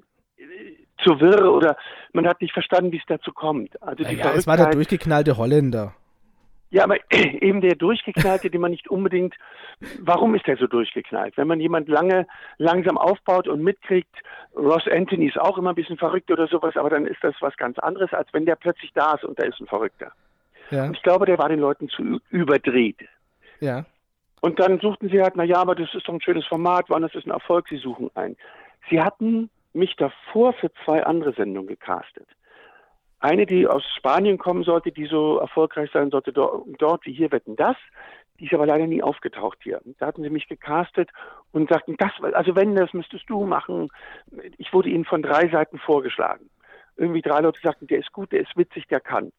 zu wirr oder man hat nicht verstanden, wie es dazu kommt. Also ja, es war der durchgeknallte Holländer. Ja, aber *clears throat* eben der durchgeknallte, den man nicht unbedingt, warum ist der so durchgeknallt? Wenn man jemand lange langsam aufbaut und mitkriegt, Ross Anthony ist auch immer ein bisschen verrückt oder sowas, aber dann ist das was ganz anderes, als wenn der plötzlich da ist und da ist ein Verrückter. Ja. Und ich glaube, der war den Leuten zu überdreht. Ja. Und dann suchten sie halt, na ja, aber das ist doch ein schönes Format, wann das ist ein Erfolg, sie suchen ein. Sie hatten mich davor für zwei andere Sendungen gecastet. Eine, die aus Spanien kommen sollte, die so erfolgreich sein sollte, dort, wie hier wetten das. Die ist aber leider nie aufgetaucht hier. Da hatten sie mich gecastet und sagten, das, also wenn, das müsstest du machen. Ich wurde ihnen von drei Seiten vorgeschlagen. Irgendwie drei Leute sagten, der ist gut, der ist witzig, der kann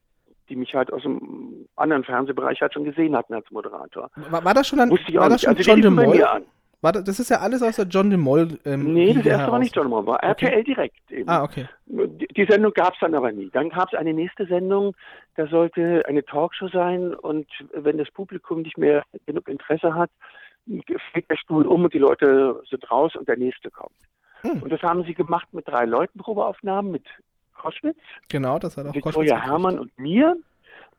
die mich halt aus dem anderen Fernsehbereich halt schon gesehen hatten als Moderator. War, war das schon ein, war das schon also John de Mol? War das, das ist ja alles aus der John de Mol. Ähm, nee, das erste war nicht John de Mol, war okay. RTL direkt. Eben. Ah, okay. Die, Sendung gab es dann aber nie. Dann gab es eine nächste Sendung, da sollte eine Talkshow sein und wenn das Publikum nicht mehr genug Interesse hat, fliegt der Stuhl um und die Leute sind raus und der nächste kommt. Hm. Und das haben sie gemacht mit drei Leuten Probeaufnahmen, mit Koschwitz. Genau, das hat auch Victoria Koschwitz Hermann und mir.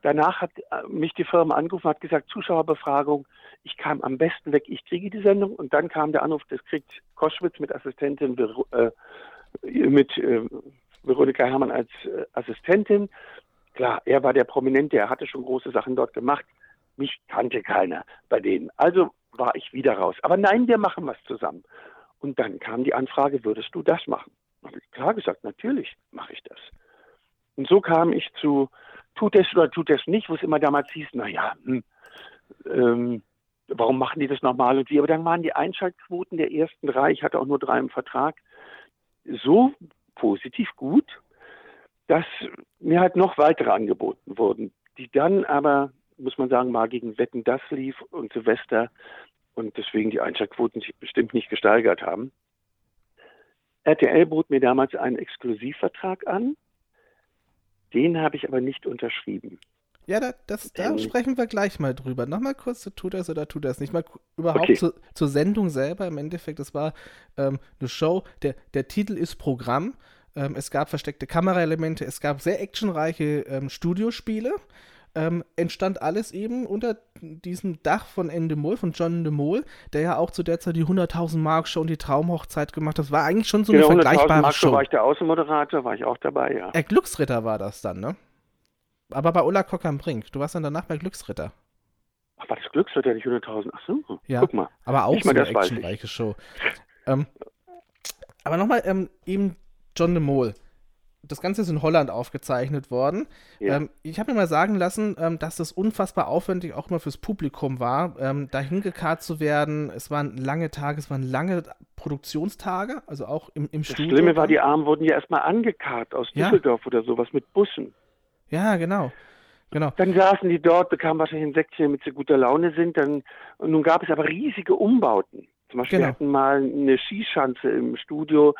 Danach hat äh, mich die Firma angerufen, hat gesagt, Zuschauerbefragung, ich kam am besten weg, ich kriege die Sendung. Und dann kam der Anruf, das kriegt Koschwitz mit Assistentin, äh, mit äh, Veronika Hermann als äh, Assistentin. Klar, er war der Prominente, er hatte schon große Sachen dort gemacht. Mich kannte keiner bei denen. Also war ich wieder raus. Aber nein, wir machen was zusammen. Und dann kam die Anfrage, würdest du das machen? Habe ich klar gesagt, natürlich mache ich das. Und so kam ich zu, tut es oder tut es nicht, wo es immer damals hieß, naja, hm, ähm, warum machen die das nochmal und wie? Aber dann waren die Einschaltquoten der ersten drei, ich hatte auch nur drei im Vertrag, so positiv gut, dass mir halt noch weitere angeboten wurden, die dann aber, muss man sagen, mal gegen Wetten das lief und Silvester und deswegen die Einschaltquoten sich bestimmt nicht gesteigert haben. RTL bot mir damals einen Exklusivvertrag an. Den habe ich aber nicht unterschrieben. Ja, da, das, da ähm, sprechen wir gleich mal drüber. Nochmal kurz, tut das oder tut das nicht. Mal überhaupt okay. zu, zur Sendung selber. Im Endeffekt, das war ähm, eine Show. Der, der Titel ist Programm. Ähm, es gab versteckte Kameraelemente. Es gab sehr actionreiche ähm, Studiospiele ähm, entstand alles eben unter diesem Dach von Endemol, von John de Mol, der ja auch zu der Zeit die 100.000 Mark Show und die Traumhochzeit gemacht hat. Das war eigentlich schon so eine genau, vergleichbare Mark Show. war ich der Außenmoderator, war ich auch dabei, ja. Der Glücksritter war das dann, ne? Aber bei Ulla Kock am Brink. Du warst dann danach bei Glücksritter. Ach, war das Glücksritter, nicht 100.000? Ach so, ja, guck mal. Aber auch ich so eine actionreiche Show. Ähm, aber nochmal ähm, eben John de Mol das Ganze ist in Holland aufgezeichnet worden. Ja. Ähm, ich habe mir mal sagen lassen, ähm, dass das unfassbar aufwendig auch immer fürs Publikum war, ähm, dahin gekarrt zu werden. Es waren lange Tage, es waren lange Produktionstage, also auch im, im das Studio. Das Schlimme war, die Armen wurden ja erstmal angekarrt aus Düsseldorf ja. oder sowas mit Bussen. Ja, genau. Genau. Dann saßen die dort, bekamen wahrscheinlich ein Säckchen, damit sie guter Laune sind. Dann, und nun gab es aber riesige Umbauten. Zum Beispiel genau. wir hatten mal eine Skischanze im Studio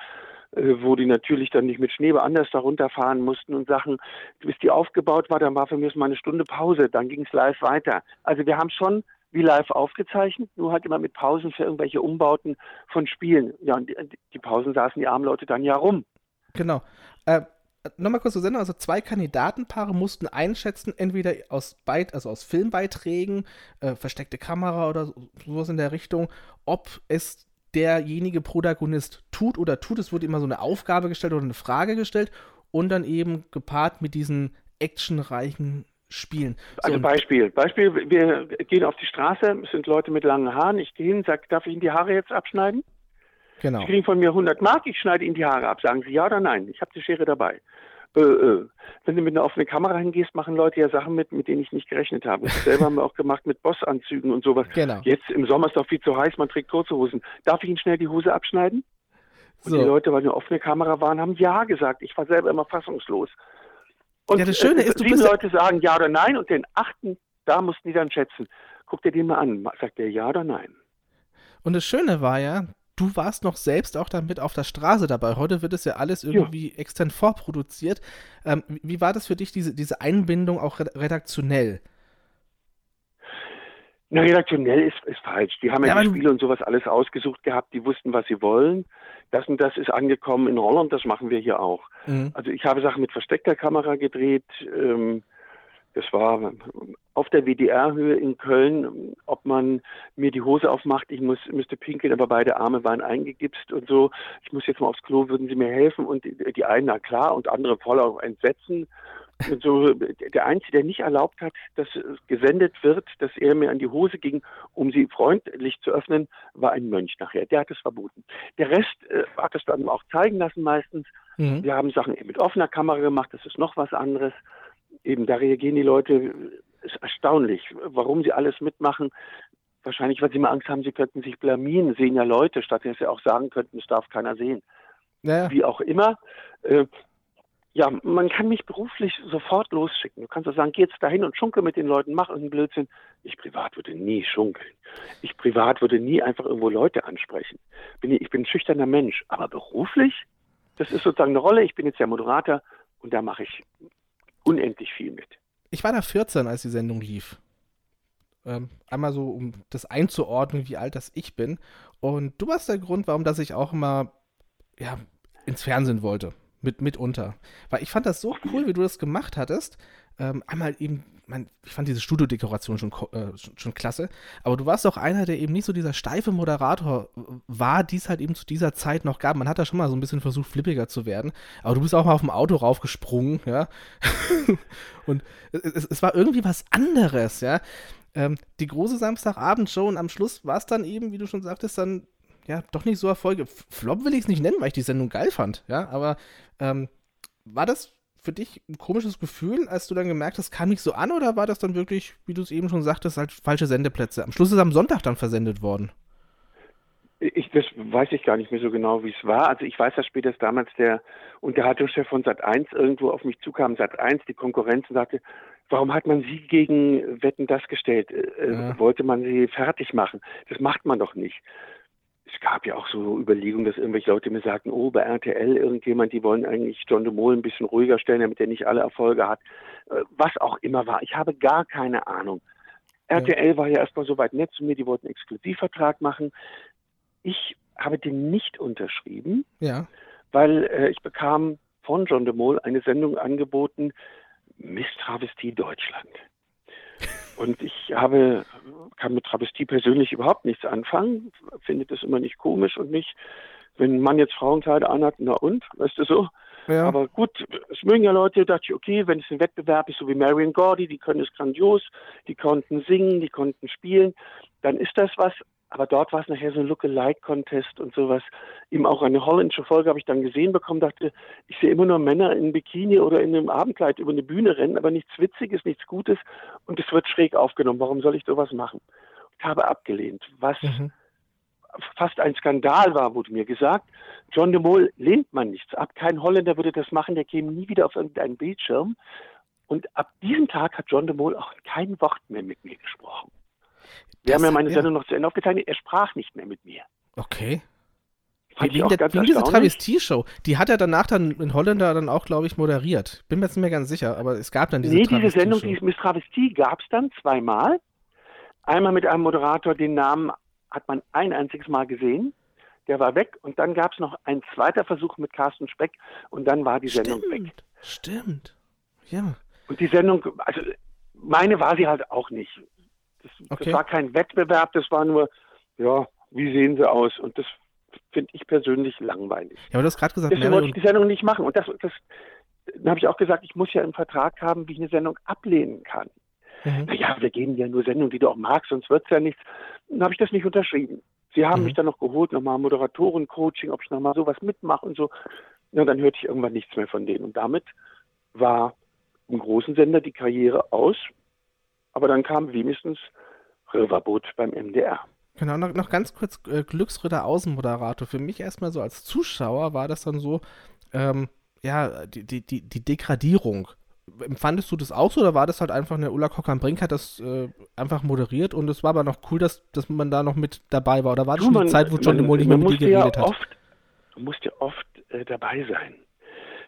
wo die natürlich dann nicht mit Schnee anders da runterfahren mussten und Sachen, bis die aufgebaut war, dann war für mich mal eine Stunde Pause, dann ging es live weiter. Also wir haben schon wie live aufgezeichnet, nur halt immer mit Pausen für irgendwelche Umbauten von Spielen. Ja, und die, die Pausen saßen die armen Leute dann ja rum. Genau. Äh, Nochmal kurz zur Sendung, also zwei Kandidatenpaare mussten einschätzen, entweder aus Beit also aus Filmbeiträgen, äh, versteckte Kamera oder sowas in der Richtung, ob es derjenige Protagonist tut oder tut. Es wurde immer so eine Aufgabe gestellt oder eine Frage gestellt und dann eben gepaart mit diesen actionreichen Spielen. So, also Beispiel, Beispiel, wir gehen auf die Straße, es sind Leute mit langen Haaren, ich gehe hin, sage, darf ich Ihnen die Haare jetzt abschneiden? Genau. Sie kriegen von mir 100 Mark, ich schneide Ihnen die Haare ab. Sagen Sie ja oder nein? Ich habe die Schere dabei. Äh, äh. Wenn du mit einer offenen Kamera hingehst, machen Leute ja Sachen mit, mit denen ich nicht gerechnet habe. Das selber haben wir auch gemacht mit Bossanzügen und sowas. Genau. Jetzt im Sommer ist doch viel zu heiß, man trägt kurze Hosen. Darf ich Ihnen schnell die Hose abschneiden? Und so. die Leute, weil eine offene Kamera waren, haben ja gesagt. Ich war selber immer fassungslos. Und ja, das Schöne äh, ist, du sieben Leute sagen ja oder nein und den achten, da mussten die dann schätzen. Guck dir den mal an. Sagt der ja oder nein? Und das Schöne war ja, du warst noch selbst auch damit auf der Straße dabei. Heute wird es ja alles irgendwie ja. extern vorproduziert. Ähm, wie war das für dich, diese, diese Einbindung auch redaktionell? Na, redaktionell ist, ist falsch. Die haben ja, ja die Spiele und sowas alles ausgesucht gehabt, die wussten, was sie wollen. Das und das ist angekommen in Holland, das machen wir hier auch. Mhm. Also ich habe Sachen mit versteckter Kamera gedreht. Ähm, das war auf der WDR-Höhe in Köln, ob man mir die Hose aufmacht, ich muss, müsste pinkeln, aber beide Arme waren eingegipst und so. Ich muss jetzt mal aufs Klo, würden Sie mir helfen? Und die einen, na klar, und andere voller Entsetzen. Und so, der Einzige, der nicht erlaubt hat, dass gesendet wird, dass er mir an die Hose ging, um sie freundlich zu öffnen, war ein Mönch nachher. Der hat es verboten. Der Rest äh, hat es dann auch zeigen lassen meistens. Mhm. Wir haben Sachen mit offener Kamera gemacht, das ist noch was anderes eben da reagieren die Leute, ist erstaunlich, warum sie alles mitmachen. Wahrscheinlich, weil sie mal Angst haben, sie könnten sich blamieren, sehen ja Leute, statt dass sie auch sagen könnten, es darf keiner sehen. Naja. Wie auch immer. Äh, ja, man kann mich beruflich sofort losschicken. Du kannst auch sagen, geh jetzt dahin und schunkel mit den Leuten, mach irgendeinen Blödsinn. Ich privat würde nie schunkeln. Ich privat würde nie einfach irgendwo Leute ansprechen. Bin ich, bin ein schüchterner Mensch. Aber beruflich, das ist sozusagen eine Rolle. Ich bin jetzt ja Moderator und da mache ich unendlich viel mit. Ich war da 14, als die Sendung lief. Ähm, einmal so, um das einzuordnen, wie alt das ich bin. Und du warst der Grund, warum dass ich auch immer ja, ins Fernsehen wollte. Mit, mitunter. Weil ich fand das so cool, wie du das gemacht hattest. Ähm, einmal eben mein, ich fand diese Studiodekoration schon, äh, schon, schon, klasse, aber du warst auch einer, der eben nicht so dieser steife Moderator war, die es halt eben zu dieser Zeit noch gab. Man hat da schon mal so ein bisschen versucht, flippiger zu werden, aber du bist auch mal auf dem Auto raufgesprungen, ja. *laughs* und es, es, war irgendwie was anderes, ja. Ähm, die große Samstagabendshow und am Schluss war es dann eben, wie du schon sagtest, dann ja, doch nicht so Erfolge. Flop will ich es nicht nennen, weil ich die Sendung geil fand, ja, aber ähm, war das für dich ein komisches Gefühl, als du dann gemerkt hast, kam nicht so an oder war das dann wirklich, wie du es eben schon sagtest, halt falsche Sendeplätze? Am Schluss ist es am Sonntag dann versendet worden. Ich, das weiß ich gar nicht mehr so genau, wie es war. Also ich weiß, dass später damals der Unterhaltungschef von Sat1 irgendwo auf mich zukam, Sat1, die Konkurrenz, und sagte, warum hat man sie gegen Wetten das gestellt? Äh, ja. Wollte man sie fertig machen? Das macht man doch nicht es gab ja auch so Überlegungen, dass irgendwelche Leute mir sagten, oh, bei RTL irgendjemand, die wollen eigentlich John de Mol ein bisschen ruhiger stellen, damit er nicht alle Erfolge hat. Äh, was auch immer war. Ich habe gar keine Ahnung. RTL war ja erstmal so weit nett zu mir, die wollten einen Exklusivvertrag machen. Ich habe den nicht unterschrieben, ja. weil äh, ich bekam von John de Mol eine Sendung angeboten, Miss Travestie Deutschland. Und ich habe, kann mit Travestie persönlich überhaupt nichts anfangen, finde das immer nicht komisch und nicht, wenn ein Mann jetzt Frauenkleider anhat, na und, weißt du so. Ja. Aber gut, es mögen ja Leute, dachte ich, okay, wenn es ein Wettbewerb ist, so wie Marion Gordy, die können es grandios, die konnten singen, die konnten spielen, dann ist das was. Aber dort war es nachher so ein Look-alike-Contest und sowas. Eben auch eine holländische Folge habe ich dann gesehen bekommen, dachte, ich sehe immer nur Männer in Bikini oder in einem Abendkleid über eine Bühne rennen, aber nichts Witziges, nichts Gutes und es wird schräg aufgenommen. Warum soll ich sowas machen? Ich habe abgelehnt, was mhm. fast ein Skandal war, wurde mir gesagt. John de Mol lehnt man nichts ab. Kein Holländer würde das machen, der käme nie wieder auf irgendeinen Bildschirm. Und ab diesem Tag hat John de Mol auch kein Wort mehr mit mir gesprochen. Wir das, haben ja meine Sendung noch zu Ende aufgezeichnet. Er sprach nicht mehr mit mir. Okay. Fand wegen, der, wegen dieser Travestie-Show. Die hat er danach dann in Holländer dann auch, glaube ich, moderiert. Bin mir jetzt nicht mehr ganz sicher, aber es gab dann diese Nee, diese Sendung, die Miss Travestie, gab es dann zweimal. Einmal mit einem Moderator, den Namen hat man ein einziges Mal gesehen. Der war weg und dann gab es noch ein zweiter Versuch mit Carsten Speck und dann war die Sendung stimmt, weg. Stimmt. Ja. Und die Sendung, also meine war sie halt auch nicht. Das, okay. das war kein Wettbewerb, das war nur, ja, wie sehen sie aus? Und das finde ich persönlich langweilig. Ja, aber du hast gerade gesagt, Deswegen wollte ich die Sendung nicht machen. Und das, das dann habe ich auch gesagt, ich muss ja im Vertrag haben, wie ich eine Sendung ablehnen kann. Mhm. Naja, wir geben ja nur Sendungen, die du auch magst, sonst wird es ja nichts. Dann habe ich das nicht unterschrieben. Sie haben mhm. mich dann noch geholt, nochmal Moderatoren-Coaching, ob ich nochmal sowas mitmache und so. Ja, dann hörte ich irgendwann nichts mehr von denen. Und damit war im großen Sender die Karriere aus. Aber dann kam wenigstens Riverboot beim MDR. Genau, noch, noch ganz kurz äh, Glücksritter Außenmoderator. Für mich erstmal so als Zuschauer war das dann so, ähm, ja, die, die, die, die Degradierung. Empfandest du das auch so oder war das halt einfach eine Ulla Kockern-Brink hat das äh, einfach moderiert und es war aber noch cool, dass, dass man da noch mit dabei war? Oder war das du, schon man, die Zeit, wo John de Mol nicht mehr mit dir geredet ja hat? Oft, du musst ja oft äh, dabei sein.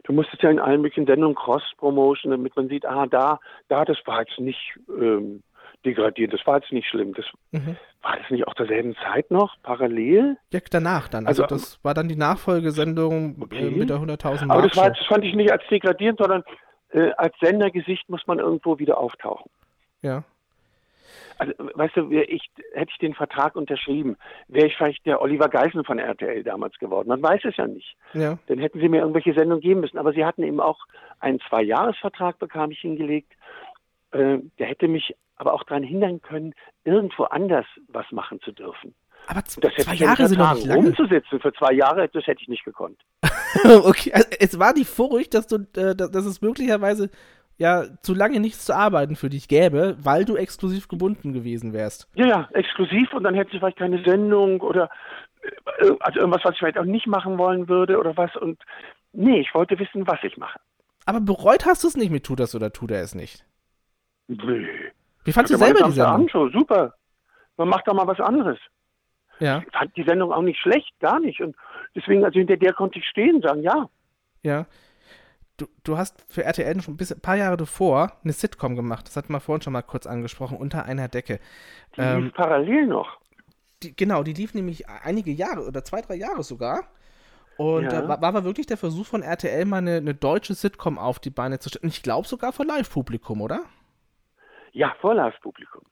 Du musstest ja in allen möglichen Sendungen Cross-Promotion, damit man sieht, ah, da, da, das war jetzt nicht ähm, degradiert. Das war jetzt nicht schlimm. Das, mhm. War das nicht auch zur selben Zeit noch, parallel? Ja, danach dann. Also, also das war dann die Nachfolgesendung äh, okay. mit der 100.000 Aber das, war, das fand ich nicht als degradierend, sondern äh, als Sendergesicht muss man irgendwo wieder auftauchen. Ja. Also, weißt du, ich, hätte ich den Vertrag unterschrieben, wäre ich vielleicht der Oliver Geisen von RTL damals geworden. Man weiß es ja nicht. Ja. Dann hätten sie mir irgendwelche Sendungen geben müssen. Aber sie hatten eben auch einen Zwei-Jahres-Vertrag, bekam ich hingelegt. Äh, der hätte mich aber auch daran hindern können, irgendwo anders was machen zu dürfen. Aber das zwei Jahre sind noch nicht lange. Umzusitzen für zwei Jahre, das hätte ich nicht gekonnt. *laughs* okay, also es war die Furcht, dass du, äh, dass es möglicherweise ja zu lange nichts zu arbeiten für dich gäbe, weil du exklusiv gebunden gewesen wärst. Ja, ja, exklusiv und dann hätte ich vielleicht keine Sendung oder äh, also irgendwas, was ich vielleicht auch nicht machen wollen würde oder was und nee, ich wollte wissen, was ich mache. Aber bereut hast du es nicht mit Tut das oder tut er es nicht? Nö. Wie fandest du selber die Sendung? Show, super. Man macht doch mal was anderes. Ja. Ich fand die Sendung auch nicht schlecht, gar nicht. Und deswegen, also hinter der konnte ich stehen und sagen, ja. Ja. Du, du hast für RTL schon ein paar Jahre davor eine Sitcom gemacht. Das hatten wir vorhin schon mal kurz angesprochen, unter einer Decke. Die ähm, lief parallel noch. Die, genau, die lief nämlich einige Jahre oder zwei, drei Jahre sogar. Und ja. da war, war wirklich der Versuch von RTL mal eine, eine deutsche Sitcom auf die Beine zu stellen. Und ich glaube sogar vor Live-Publikum, oder? Ja, vor Live-Publikum.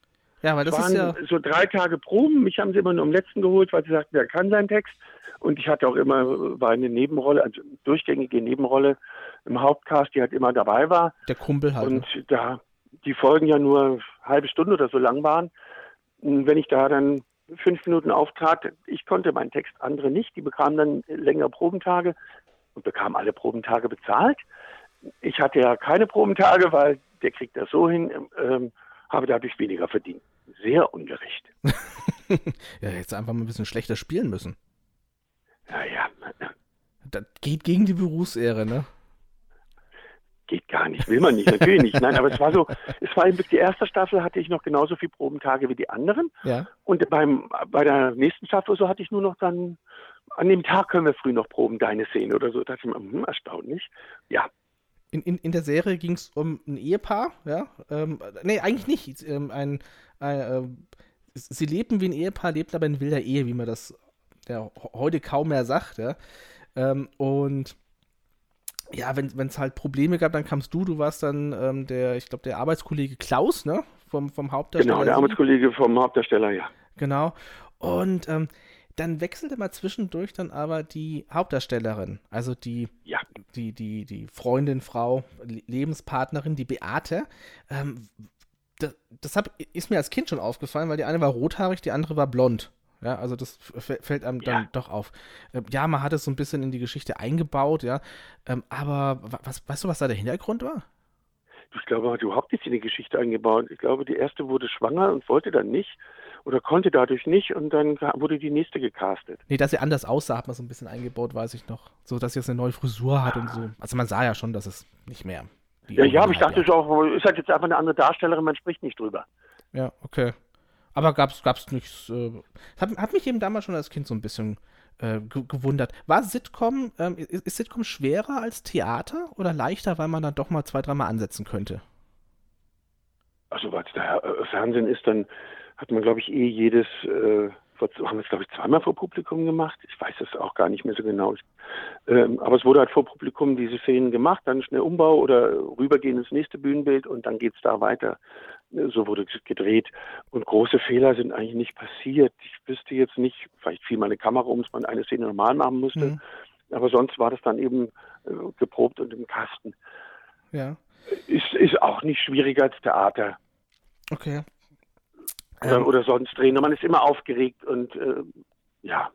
Ja, weil das waren ist ja so drei Tage Proben. Mich haben sie immer nur im letzten geholt, weil sie sagten, der kann seinen Text. Und ich hatte auch immer, war eine Nebenrolle, also durchgängige Nebenrolle im Hauptcast, die halt immer dabei war. Der Kumpel halt. Und ne? da die Folgen ja nur eine halbe Stunde oder so lang waren. Wenn ich da dann fünf Minuten auftrat, ich konnte meinen Text, andere nicht. Die bekamen dann längere Probentage und bekamen alle Probentage bezahlt. Ich hatte ja keine Probentage, weil der kriegt das so hin, ähm, habe dadurch weniger verdient. Sehr ungerecht. *laughs* ja, jetzt einfach mal ein bisschen schlechter spielen müssen. Ja, ja. Das geht gegen die Berufsehre, ne? Geht gar nicht, will man nicht, natürlich nicht. Nein, aber es war so, es war eben, die erste Staffel hatte ich noch genauso viele Probentage wie die anderen. Ja. Und beim, bei der nächsten Staffel so hatte ich nur noch dann, an dem Tag können wir früh noch proben, deine Szene oder so. Da dachte ich mir, hm, erstaunlich. Ja, in, in, in der Serie ging es um ein Ehepaar, ja. Ähm, nee, eigentlich nicht. Ähm, ein, ein äh, sie lebten wie ein Ehepaar, lebten aber in wilder Ehe, wie man das ja, heute kaum mehr sagt, ja. Ähm, und ja, wenn es halt Probleme gab, dann kamst du, du warst dann ähm, der, ich glaube, der Arbeitskollege Klaus, ne? Vom, vom Hauptdarsteller. Genau, der Arbeitskollege vom Hauptdarsteller, ja. Genau. Und ähm, dann wechselte mal zwischendurch dann aber die Hauptdarstellerin, also die, ja. die, die, die Freundin, Frau, Lebenspartnerin, die Beate. Ähm, das, das hab, ist mir als Kind schon aufgefallen, weil die eine war rothaarig, die andere war blond. Ja, also das fällt einem dann ja. doch auf. Ähm, ja, man hat es so ein bisschen in die Geschichte eingebaut, ja. Ähm, aber was, weißt du, was da der Hintergrund war? Ich glaube, man hat überhaupt nichts in die Geschichte eingebaut. Ich glaube, die erste wurde schwanger und wollte dann nicht oder konnte dadurch nicht und dann wurde die nächste gecastet. Nee, dass sie anders aussah, hat man so ein bisschen eingebaut, weiß ich noch. So, dass sie jetzt eine neue Frisur hat und so. Also man sah ja schon, dass es nicht mehr. Ja, ja, aber ich dachte ja. auch, ist halt jetzt einfach eine andere Darstellerin, man spricht nicht drüber. Ja, okay. Aber gab's, gab's nichts. Äh, hat, hat mich eben damals schon als Kind so ein bisschen äh, gewundert. War Sitcom, ähm, ist, ist Sitcom schwerer als Theater oder leichter, weil man dann doch mal zwei, dreimal ansetzen könnte? Also, weil es da äh, Fernsehen ist, dann hat man, glaube ich, eh jedes. Äh haben wir es, glaube ich, zweimal vor Publikum gemacht. Ich weiß es auch gar nicht mehr so genau. Ähm, aber es wurde halt vor Publikum diese Szenen gemacht, dann schnell Umbau oder rübergehen ins nächste Bühnenbild und dann geht es da weiter. So wurde gedreht. Und große Fehler sind eigentlich nicht passiert. Ich wüsste jetzt nicht, vielleicht fiel meine Kamera um, dass man eine Szene normal machen musste. Mhm. Aber sonst war das dann eben äh, geprobt und im Kasten. Ja. Ist, ist auch nicht schwieriger als Theater. Okay. Oder, ähm, oder sonst drehen. Und man ist immer aufgeregt und äh, ja.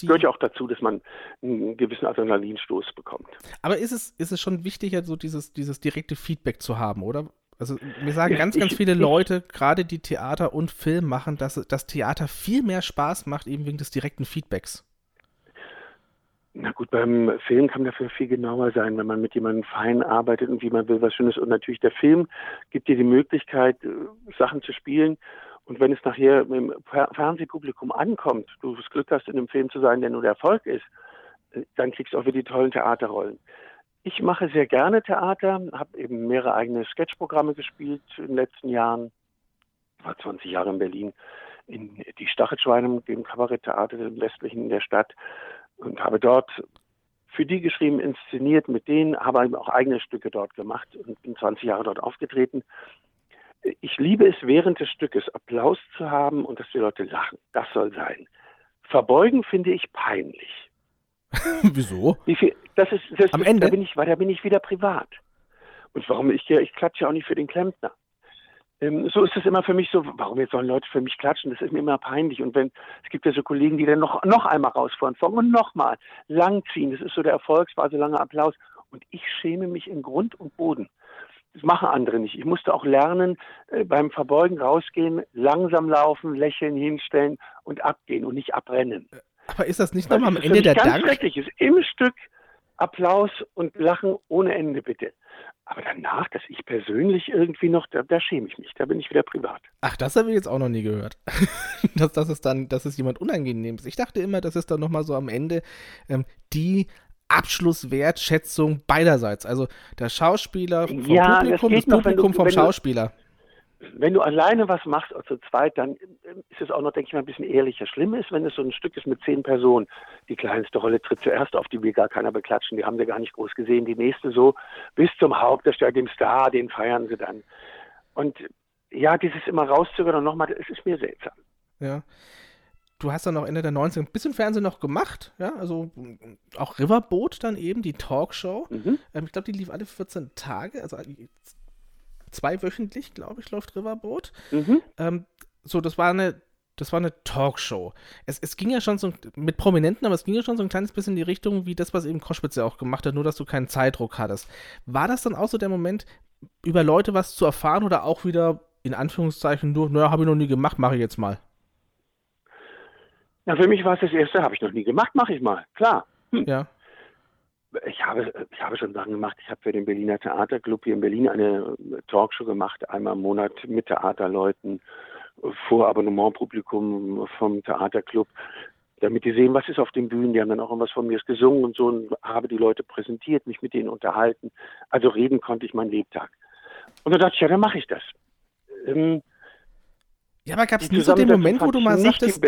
Die, gehört ja auch dazu, dass man einen gewissen Adrenalinstoß bekommt. Aber ist es, ist es schon wichtiger, so dieses, dieses direkte Feedback zu haben, oder? Also mir sagen ganz, ganz viele Leute, gerade die Theater und Film machen, dass das Theater viel mehr Spaß macht, eben wegen des direkten Feedbacks. Na gut, beim Film kann dafür viel genauer sein, wenn man mit jemandem fein arbeitet und wie man will, was Schönes. Und natürlich der Film gibt dir die Möglichkeit, äh, Sachen zu spielen. Und wenn es nachher im Fernsehpublikum ankommt, du das Glück hast, in einem Film zu sein, der nur der Erfolg ist, äh, dann kriegst du auch wieder die tollen Theaterrollen. Ich mache sehr gerne Theater, habe eben mehrere eigene Sketchprogramme gespielt in den letzten Jahren. War 20 Jahre in Berlin in die Stachelschweine, dem Kabaretttheater im westlichen der Stadt und habe dort für die geschrieben, inszeniert mit denen, habe auch eigene Stücke dort gemacht und bin 20 Jahre dort aufgetreten. Ich liebe es, während des Stückes Applaus zu haben und dass die Leute lachen. Das soll sein. Verbeugen finde ich peinlich. *laughs* Wieso? Wie viel, das ist, das Am Ende? Da bin, ich, da bin ich wieder privat. Und warum ich, ich klatsche auch nicht für den Klempner. Ähm, so ist es immer für mich so, warum jetzt sollen Leute für mich klatschen? Das ist mir immer peinlich. Und wenn, es gibt ja so Kollegen, die dann noch, noch einmal rausfahren und nochmal langziehen. Das ist so der Erfolgsphase, langer Applaus. Und ich schäme mich in Grund und Boden. Das machen andere nicht. Ich musste auch lernen, äh, beim Verbeugen rausgehen, langsam laufen, lächeln, hinstellen und abgehen und nicht abrennen. Aber ist das nicht nochmal am Ende der ganz Dank? schrecklich ist. Im Stück Applaus und Lachen ohne Ende, bitte. Aber danach, dass ich persönlich irgendwie noch, da, da, schäme ich mich, da bin ich wieder privat. Ach, das habe ich jetzt auch noch nie gehört. *laughs* dass, dass es dann, dass es jemand unangenehm ist. Ich dachte immer, das ist dann nochmal so am Ende ähm, die Abschlusswertschätzung beiderseits. Also der Schauspieler vom ja, Publikum, das, das Publikum du, vom Schauspieler wenn du alleine was machst oder zu zweit, dann ist es auch noch, denke ich mal, ein bisschen ehrlicher. Schlimm ist, wenn es so ein Stück ist mit zehn Personen. Die kleinste Rolle tritt zuerst auf, die will gar keiner beklatschen, die haben wir gar nicht groß gesehen. Die nächste so bis zum Hauptdarsteller, dem Star, den feiern sie dann. Und ja, dieses immer rauszögern und nochmal, es ist mir seltsam. Ja. Du hast dann auch Ende der 90er ein bisschen Fernsehen noch gemacht, ja, also auch Riverboat dann eben, die Talkshow. Mhm. Ähm, ich glaube, die lief alle 14 Tage, also zweiwöchentlich, glaube ich, läuft Riverboat. Mhm. Ähm, so, das war eine, das war eine Talkshow. Es, es ging ja schon so mit Prominenten, aber es ging ja schon so ein kleines bisschen in die Richtung wie das, was eben Koschwitz ja auch gemacht hat, nur dass du keinen Zeitdruck hattest. War das dann auch so der Moment, über Leute was zu erfahren oder auch wieder in Anführungszeichen nur, naja, habe ich noch nie gemacht, mache ich jetzt mal? Ja, für mich war es das erste, habe ich noch nie gemacht, mache ich mal, klar. Hm. Ja ich habe, ich habe schon Sachen gemacht. Ich habe für den Berliner Theaterclub hier in Berlin eine Talkshow gemacht, einmal im Monat mit Theaterleuten, vor Abonnementpublikum vom Theaterclub, damit die sehen, was ist auf den Bühnen. Die haben dann auch irgendwas von mir gesungen und so und habe die Leute präsentiert, mich mit denen unterhalten. Also reden konnte ich meinen Lebtag. Und dann dachte ich, ja, dann mache ich das. Ähm, ja, aber gab es nie so den Moment, wo du mal sagtest,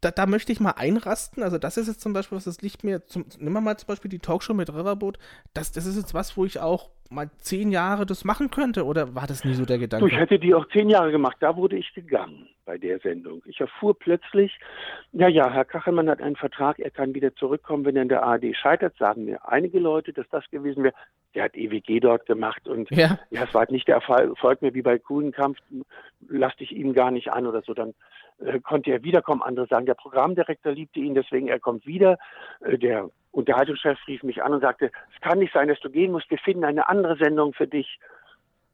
da, da, möchte ich mal einrasten. Also, das ist jetzt zum Beispiel was, das liegt mir. Zum, nimm mal zum Beispiel die Talkshow mit Riverboat. Das, das ist jetzt was, wo ich auch mal zehn Jahre das machen könnte. Oder war das nie so der Gedanke? Du, ich hätte die auch zehn Jahre gemacht. Da wurde ich gegangen bei der Sendung. Ich erfuhr plötzlich, ja, ja, Herr Kachelmann hat einen Vertrag, er kann wieder zurückkommen, wenn er in der ARD scheitert. Sagen mir einige Leute, dass das gewesen wäre. Der hat EWG dort gemacht und ja, ja es war halt nicht der Erfolg mehr wie bei Kuhlenkampf. Lass dich ihm gar nicht an oder so. Dann äh, konnte er wiederkommen. Andere sagen, der Programmdirektor liebte ihn, deswegen er kommt wieder. Äh, der Unterhaltungschef rief mich an und sagte, es kann nicht sein, dass du gehen musst, wir finden eine andere Sendung für dich.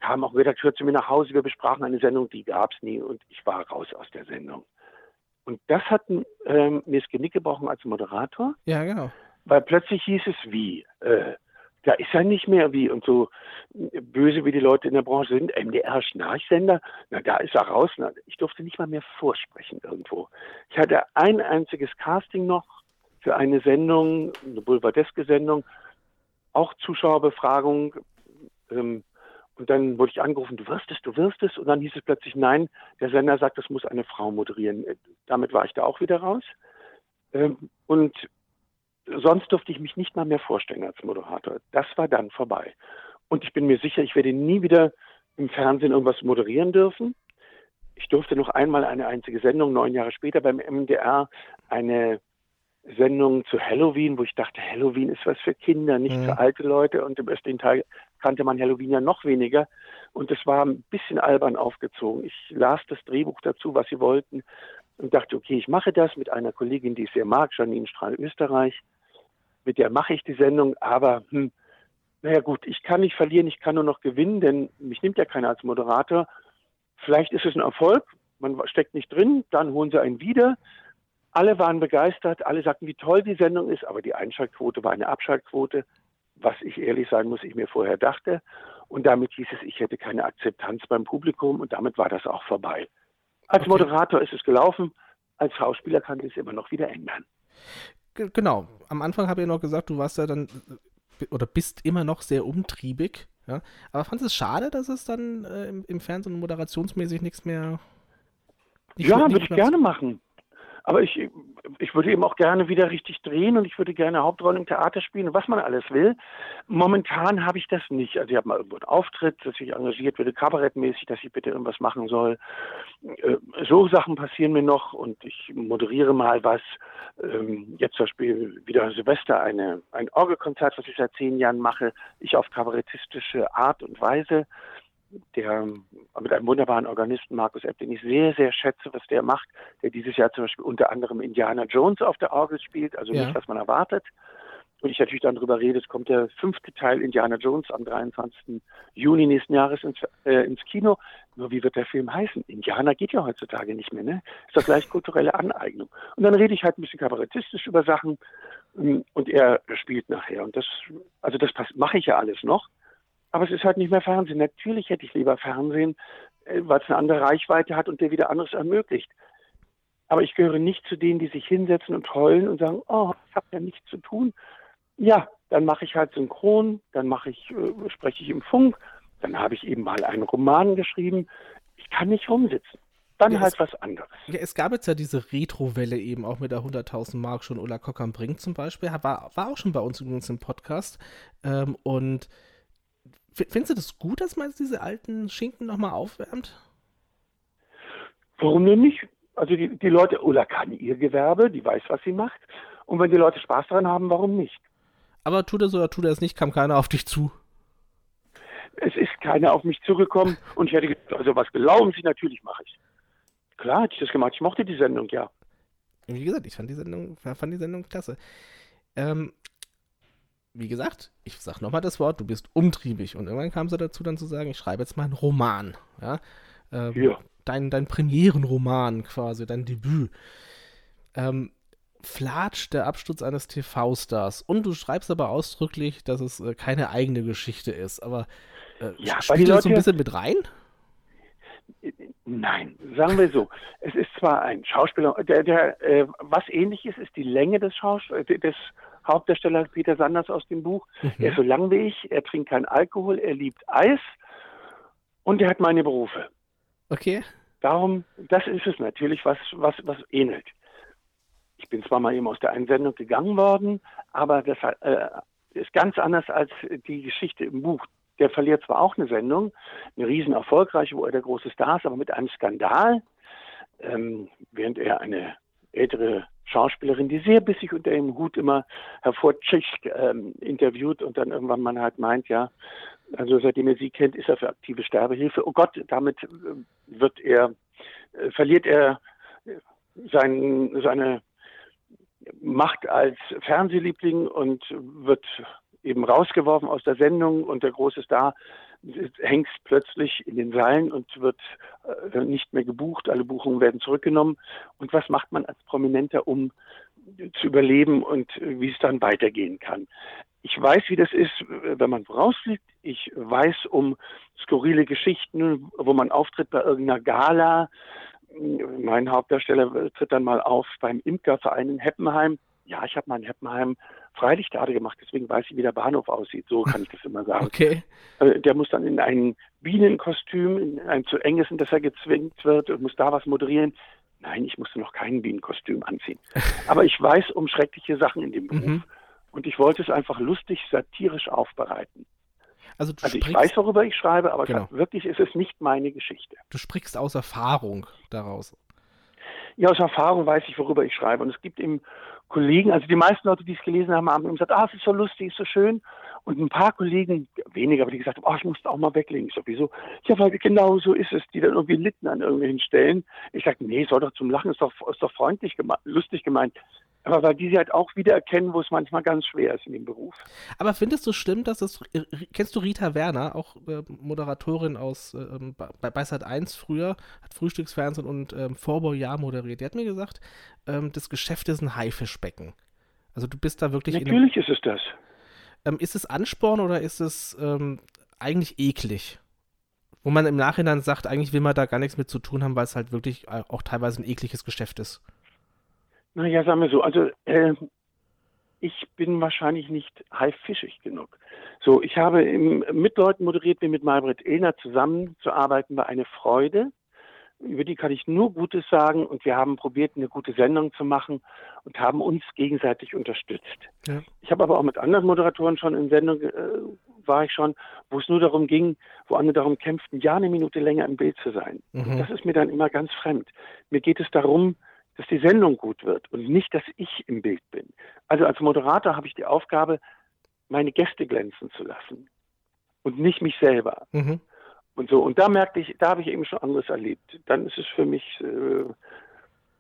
Kam auch Redakteur zu mir nach Hause, wir besprachen eine Sendung, die gab es nie und ich war raus aus der Sendung. Und das hat ähm, mir das Genick gebrochen als Moderator. Ja, genau. Weil plötzlich hieß es wie, äh, da ist er nicht mehr wie und so böse wie die Leute in der Branche sind. MDR Schnarchsender, na da ist er raus. Na, ich durfte nicht mal mehr vorsprechen irgendwo. Ich hatte ein einziges Casting noch für eine Sendung, eine Boulevardeske Sendung, auch Zuschauerbefragung. Ähm, und dann wurde ich angerufen, du wirst es, du wirst es. Und dann hieß es plötzlich, nein, der Sender sagt, das muss eine Frau moderieren. Damit war ich da auch wieder raus. Ähm, und sonst durfte ich mich nicht mal mehr vorstellen als Moderator. Das war dann vorbei. Und ich bin mir sicher, ich werde nie wieder im Fernsehen irgendwas moderieren dürfen. Ich durfte noch einmal eine einzige Sendung, neun Jahre später beim MDR, eine Sendung zu Halloween, wo ich dachte, Halloween ist was für Kinder, nicht mhm. für alte Leute. Und im östlichen Teil kannte man Halloween ja noch weniger. Und es war ein bisschen albern aufgezogen. Ich las das Drehbuch dazu, was sie wollten, und dachte, okay, ich mache das mit einer Kollegin, die ich sehr mag, Janine Strahl Österreich. Mit der mache ich die Sendung, aber hm, naja gut, ich kann nicht verlieren, ich kann nur noch gewinnen, denn mich nimmt ja keiner als Moderator. Vielleicht ist es ein Erfolg, man steckt nicht drin, dann holen sie einen wieder. Alle waren begeistert, alle sagten, wie toll die Sendung ist, aber die Einschaltquote war eine Abschaltquote, was ich ehrlich sagen muss, ich mir vorher dachte. Und damit hieß es, ich hätte keine Akzeptanz beim Publikum und damit war das auch vorbei. Als okay. Moderator ist es gelaufen, als Schauspieler kann es immer noch wieder ändern. G genau. Am Anfang habe ich noch gesagt, du warst ja dann oder bist immer noch sehr umtriebig. Ja? Aber fandest es schade, dass es dann äh, im, im, Fernsehen moderationsmäßig nichts mehr. Nicht ja, würde ich gerne machen. Aber ich, ich würde eben auch gerne wieder richtig drehen und ich würde gerne Hauptrollen im Theater spielen, was man alles will. Momentan habe ich das nicht. Also ich habe mal irgendwo einen Auftritt, dass ich engagiert werde, kabarettmäßig, dass ich bitte irgendwas machen soll. Äh, so Sachen passieren mir noch und ich moderiere mal was. Ähm, jetzt zum Beispiel wieder Silvester eine, ein Orgelkonzert, was ich seit zehn Jahren mache. Ich auf kabarettistische Art und Weise der mit einem wunderbaren Organisten, Markus Epp, den ich sehr, sehr schätze, was der macht, der dieses Jahr zum Beispiel unter anderem Indiana Jones auf der Orgel spielt, also ja. nicht, was man erwartet. Und ich natürlich dann darüber rede, es kommt der fünfte Teil Indiana Jones am 23. Juni nächsten Jahres ins, äh, ins Kino. Nur wie wird der Film heißen? Indianer geht ja heutzutage nicht mehr, ne? Ist doch gleich kulturelle Aneignung. Und dann rede ich halt ein bisschen kabarettistisch über Sachen ähm, und er spielt nachher. Und das, also das mache ich ja alles noch. Aber es ist halt nicht mehr Fernsehen. Natürlich hätte ich lieber Fernsehen, äh, weil es eine andere Reichweite hat und der wieder anderes ermöglicht. Aber ich gehöre nicht zu denen, die sich hinsetzen und heulen und sagen, oh, ich habe ja nichts zu tun. Ja, dann mache ich halt synchron, dann mache ich, äh, spreche ich im Funk, dann habe ich eben mal einen Roman geschrieben. Ich kann nicht rumsitzen. Dann ja, halt es, was anderes. Ja, es gab jetzt ja diese Retro-Welle eben auch mit der 100.000 Mark schon. Ulla Kockern bringt zum Beispiel, war, war auch schon bei uns übrigens im Podcast. Ähm, und Findest du das gut, dass man diese alten Schinken nochmal aufwärmt? Warum denn nicht? Also die, die Leute, Ulla kann ihr Gewerbe, die weiß, was sie macht. Und wenn die Leute Spaß daran haben, warum nicht? Aber tut so oder tut er es nicht, kam keiner auf dich zu? Es ist keiner auf mich zugekommen und ich hätte gesagt, also was glauben Sie, natürlich mache ich. Klar hätte ich das gemacht, ich mochte die Sendung, ja. Wie gesagt, ich fand die Sendung, fand die Sendung klasse. Ähm, wie gesagt, ich sag nochmal das Wort, du bist umtriebig. Und irgendwann kam sie dazu, dann zu sagen, ich schreibe jetzt mal einen Roman. Ja. Ähm, ja. Dein, dein Premierenroman quasi, dein Debüt. Ähm, Flatsch, der Absturz eines TV-Stars. Und du schreibst aber ausdrücklich, dass es äh, keine eigene Geschichte ist. Aber äh, ja, spielt das so ein bisschen mit rein? Nein, sagen wir so. Es ist zwar ein Schauspieler, der, der äh, was ähnlich ist, ist die Länge des äh, des Hauptdarsteller Peter Sanders aus dem Buch. Mhm. Er ist so lang wie ich, er trinkt keinen Alkohol, er liebt Eis und er hat meine Berufe. Okay. Darum, das ist es natürlich, was, was, was ähnelt. Ich bin zwar mal eben aus der Einsendung gegangen worden, aber das äh, ist ganz anders als die Geschichte im Buch. Der verliert zwar auch eine Sendung, eine riesen erfolgreiche, wo er der große Star ist, aber mit einem Skandal, ähm, während er eine ältere Schauspielerin, die sehr bissig unter ihrem Hut immer hervortschicht ähm, interviewt und dann irgendwann man halt meint, ja, also seitdem er sie kennt, ist er für aktive Sterbehilfe. Oh Gott, damit äh, wird er, äh, verliert er äh, sein, seine Macht als Fernsehliebling und wird eben rausgeworfen aus der Sendung und der große Star hängt plötzlich in den Seilen und wird äh, nicht mehr gebucht. Alle Buchungen werden zurückgenommen. Und was macht man als Prominenter, um zu überleben und wie es dann weitergehen kann? ich weiß, wie das ist, wenn man rausfliegt. Ich weiß um skurrile Geschichten, wo man auftritt bei irgendeiner Gala. Mein Hauptdarsteller tritt dann mal auf beim Imkerverein in Heppenheim. Ja, ich habe mal in Heppenheim Freilichttheater gemacht, deswegen weiß ich, wie der Bahnhof aussieht. So kann ich das immer sagen. *laughs* Okay. Äh, der muss dann in ein Bienenkostüm, in ein zu enges, in das er gezwingt wird und muss da was moderieren. Nein, ich musste noch kein Bienenkostüm anziehen. *laughs* Aber ich weiß um schreckliche Sachen in dem Beruf. Mhm. Und ich wollte es einfach lustig, satirisch aufbereiten. Also, also ich weiß, worüber ich schreibe, aber genau. wirklich ist es nicht meine Geschichte. Du sprichst aus Erfahrung daraus. Ja, aus Erfahrung weiß ich, worüber ich schreibe. Und es gibt eben Kollegen, also die meisten Leute, die es gelesen haben, haben gesagt, ah, es ist so lustig, ist so schön. Und ein paar Kollegen, weniger, aber die gesagt haben, oh, ich musste auch mal weglegen. Ich sowieso. Ja, weil genau so ist es, die dann irgendwie Litten an irgendwelchen Stellen. Ich sage, nee, soll doch zum Lachen, ist doch, ist doch freundlich gemeint, lustig gemeint. Aber weil die sie halt auch wieder erkennen, wo es manchmal ganz schwer ist in dem Beruf. Aber findest du stimmt, dass es, kennst du Rita Werner, auch äh, Moderatorin aus äh, bei, bei Sat 1 früher, hat Frühstücksfernsehen und ähm, Vorbojahr moderiert. Die hat mir gesagt, ähm, das Geschäft ist ein Haifischbecken. Also du bist da wirklich. Natürlich ist es das. Ähm, ist es Ansporn oder ist es ähm, eigentlich eklig? Wo man im Nachhinein sagt, eigentlich will man da gar nichts mit zu tun haben, weil es halt wirklich äh, auch teilweise ein ekliges Geschäft ist. Naja, sagen wir so, also äh, ich bin wahrscheinlich nicht haifischig genug. So, ich habe im, mit Leuten moderiert, wie mit Malbrit Illner zusammenzuarbeiten, war eine Freude. Über die kann ich nur Gutes sagen und wir haben probiert, eine gute Sendung zu machen und haben uns gegenseitig unterstützt. Ja. Ich habe aber auch mit anderen Moderatoren schon in Sendung, äh, war ich schon, wo es nur darum ging, wo andere darum kämpften, ja eine Minute länger im Bild zu sein. Mhm. Das ist mir dann immer ganz fremd. Mir geht es darum, dass die Sendung gut wird und nicht, dass ich im Bild bin. Also als Moderator habe ich die Aufgabe, meine Gäste glänzen zu lassen und nicht mich selber. Mhm. Und so, und da merkte ich, da habe ich eben schon anderes erlebt. Dann ist es für mich, äh,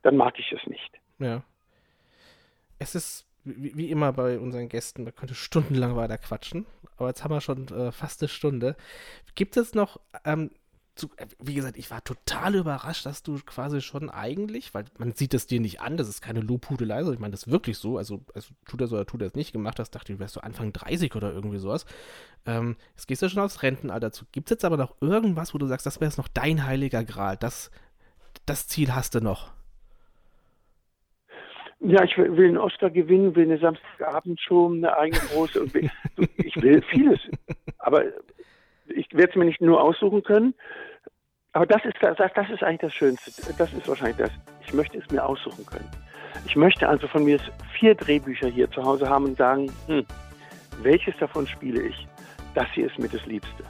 dann mag ich es nicht. Ja. Es ist wie, wie, immer bei unseren Gästen, man könnte stundenlang weiter quatschen, aber jetzt haben wir schon äh, fast eine Stunde. Gibt es noch ähm, zu, äh, wie gesagt, ich war total überrascht, dass du quasi schon eigentlich, weil man sieht es dir nicht an, das ist keine Lobhudelei, ich meine, das ist wirklich so, also, also tut er so oder tut er es nicht gemacht hast, dachte ich, du wärst so Anfang 30 oder irgendwie sowas. Ähm, jetzt gehst du schon aufs Rentenalter zu. Gibt es jetzt aber noch irgendwas, wo du sagst, das wäre jetzt noch dein heiliger Gral, das, das Ziel hast du noch? Ja, ich will, einen Oscar gewinnen, will eine Samstagabendshow, eine eigene große und ich will vieles. Aber ich werde es mir nicht nur aussuchen können, aber das ist, das, das ist eigentlich das Schönste. Das ist wahrscheinlich das. Ich möchte es mir aussuchen können. Ich möchte also von mir vier Drehbücher hier zu Hause haben und sagen, hm, welches davon spiele ich? Das hier ist mir das Liebste.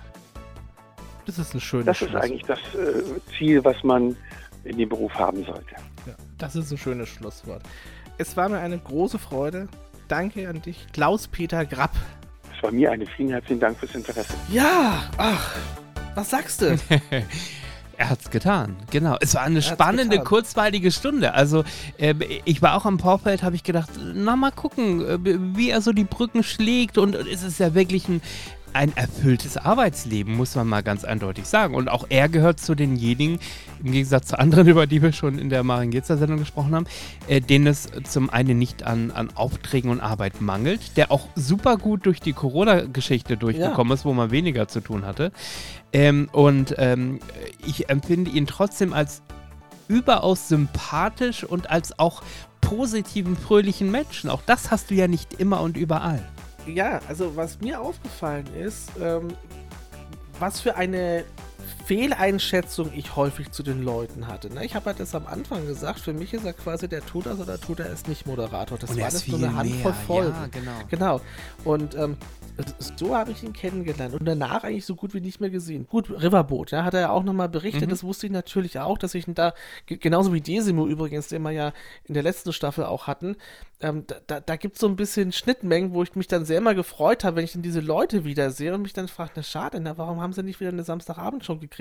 Das ist ein schönes Das ist eigentlich das äh, Ziel, was man in dem Beruf haben sollte. Ja, das ist ein schönes Schlusswort. Es war mir eine große Freude. Danke an dich, Klaus-Peter Grapp war mir eine. Vielen herzlichen Dank fürs Interesse. Ja, ach, was sagst du? *laughs* Er hat's getan, genau. Es war eine spannende, getan. kurzweilige Stunde. Also äh, ich war auch am Vorfeld, habe ich gedacht, na mal gucken, äh, wie er so die Brücken schlägt. Und es ist ja wirklich ein ein erfülltes Arbeitsleben, muss man mal ganz eindeutig sagen. Und auch er gehört zu denjenigen, im Gegensatz zu anderen, *laughs* über die wir schon in der Marin Gitzer-Sendung gesprochen haben, äh, denen es zum einen nicht an, an Aufträgen und Arbeit mangelt, der auch super gut durch die Corona-Geschichte durchgekommen ja. ist, wo man weniger zu tun hatte. Ähm, und ähm, ich empfinde ihn trotzdem als überaus sympathisch und als auch positiven, fröhlichen Menschen. Auch das hast du ja nicht immer und überall ja, also was mir aufgefallen ist, ähm, was für eine Fehleinschätzung ich häufig zu den Leuten hatte. Ne? Ich habe halt das am Anfang gesagt, für mich ist er quasi der tut das oder tut er es nicht Moderator. Das Und war das nur eine Handvoll Folgen. Ja, genau. genau. Und ähm, so habe ich ihn kennengelernt und danach eigentlich so gut wie nicht mehr gesehen. Gut, Riverboat, ja, hat er ja auch nochmal berichtet, mhm. das wusste ich natürlich auch, dass ich ihn da, genauso wie Desimo übrigens, den wir ja in der letzten Staffel auch hatten, ähm, da, da, da gibt es so ein bisschen Schnittmengen, wo ich mich dann sehr mal gefreut habe, wenn ich dann diese Leute wiedersehe und mich dann frage, na schade, na, warum haben sie nicht wieder eine Samstagabend schon gekriegt?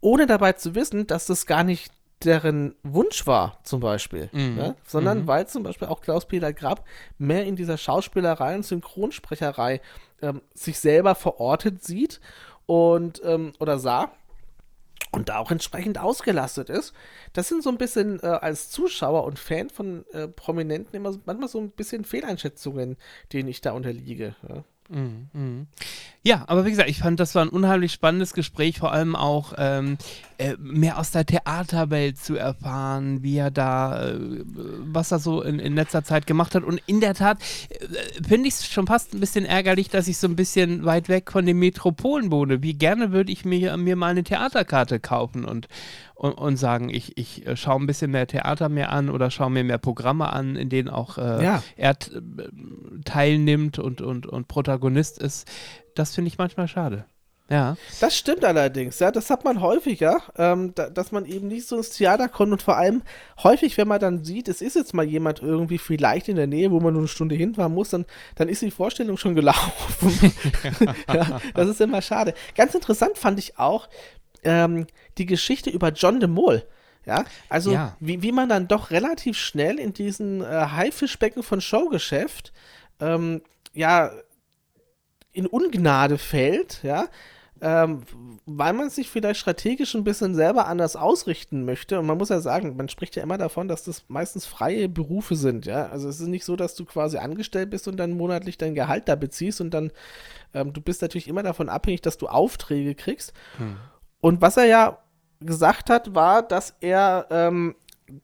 Ohne dabei zu wissen, dass das gar nicht deren Wunsch war, zum Beispiel, mhm. ne? sondern mhm. weil zum Beispiel auch Klaus-Peter Grab mehr in dieser Schauspielerei und Synchronsprecherei ähm, sich selber verortet sieht und ähm, oder sah und da auch entsprechend ausgelastet ist. Das sind so ein bisschen äh, als Zuschauer und Fan von äh, Prominenten immer manchmal so ein bisschen Fehleinschätzungen, denen ich da unterliege. Ja. Mhm, mhm. Ja, aber wie gesagt, ich fand, das war ein unheimlich spannendes Gespräch, vor allem auch ähm, äh, mehr aus der Theaterwelt zu erfahren, wie er da, äh, was er so in, in, letzter Zeit gemacht hat. Und in der Tat äh, finde ich es schon fast ein bisschen ärgerlich, dass ich so ein bisschen weit weg von den Metropolen wohne. Wie gerne würde ich mir, mir mal eine Theaterkarte kaufen und, und, und sagen, ich, ich äh, schaue ein bisschen mehr Theater mehr an oder schaue mir mehr Programme an, in denen auch äh, ja. er äh, teilnimmt und, und, und Protagonist ist. Das finde ich manchmal schade. Ja. Das stimmt allerdings, ja. Das hat man häufiger, ähm, da, dass man eben nicht so ins Theater kommt und vor allem häufig, wenn man dann sieht, es ist jetzt mal jemand irgendwie vielleicht in der Nähe, wo man nur eine Stunde hinfahren muss, dann, dann ist die Vorstellung schon gelaufen. *laughs* ja, das ist immer schade. Ganz interessant fand ich auch, ähm, die Geschichte über John de Mol. Ja, also ja. Wie, wie man dann doch relativ schnell in diesen äh, Haifischbecken von Showgeschäft ähm, ja in Ungnade fällt, ja, ähm, weil man sich vielleicht strategisch ein bisschen selber anders ausrichten möchte. Und man muss ja sagen, man spricht ja immer davon, dass das meistens freie Berufe sind, ja. Also es ist nicht so, dass du quasi angestellt bist und dann monatlich dein Gehalt da beziehst und dann, ähm, du bist natürlich immer davon abhängig, dass du Aufträge kriegst. Hm. Und was er ja gesagt hat, war, dass er ähm,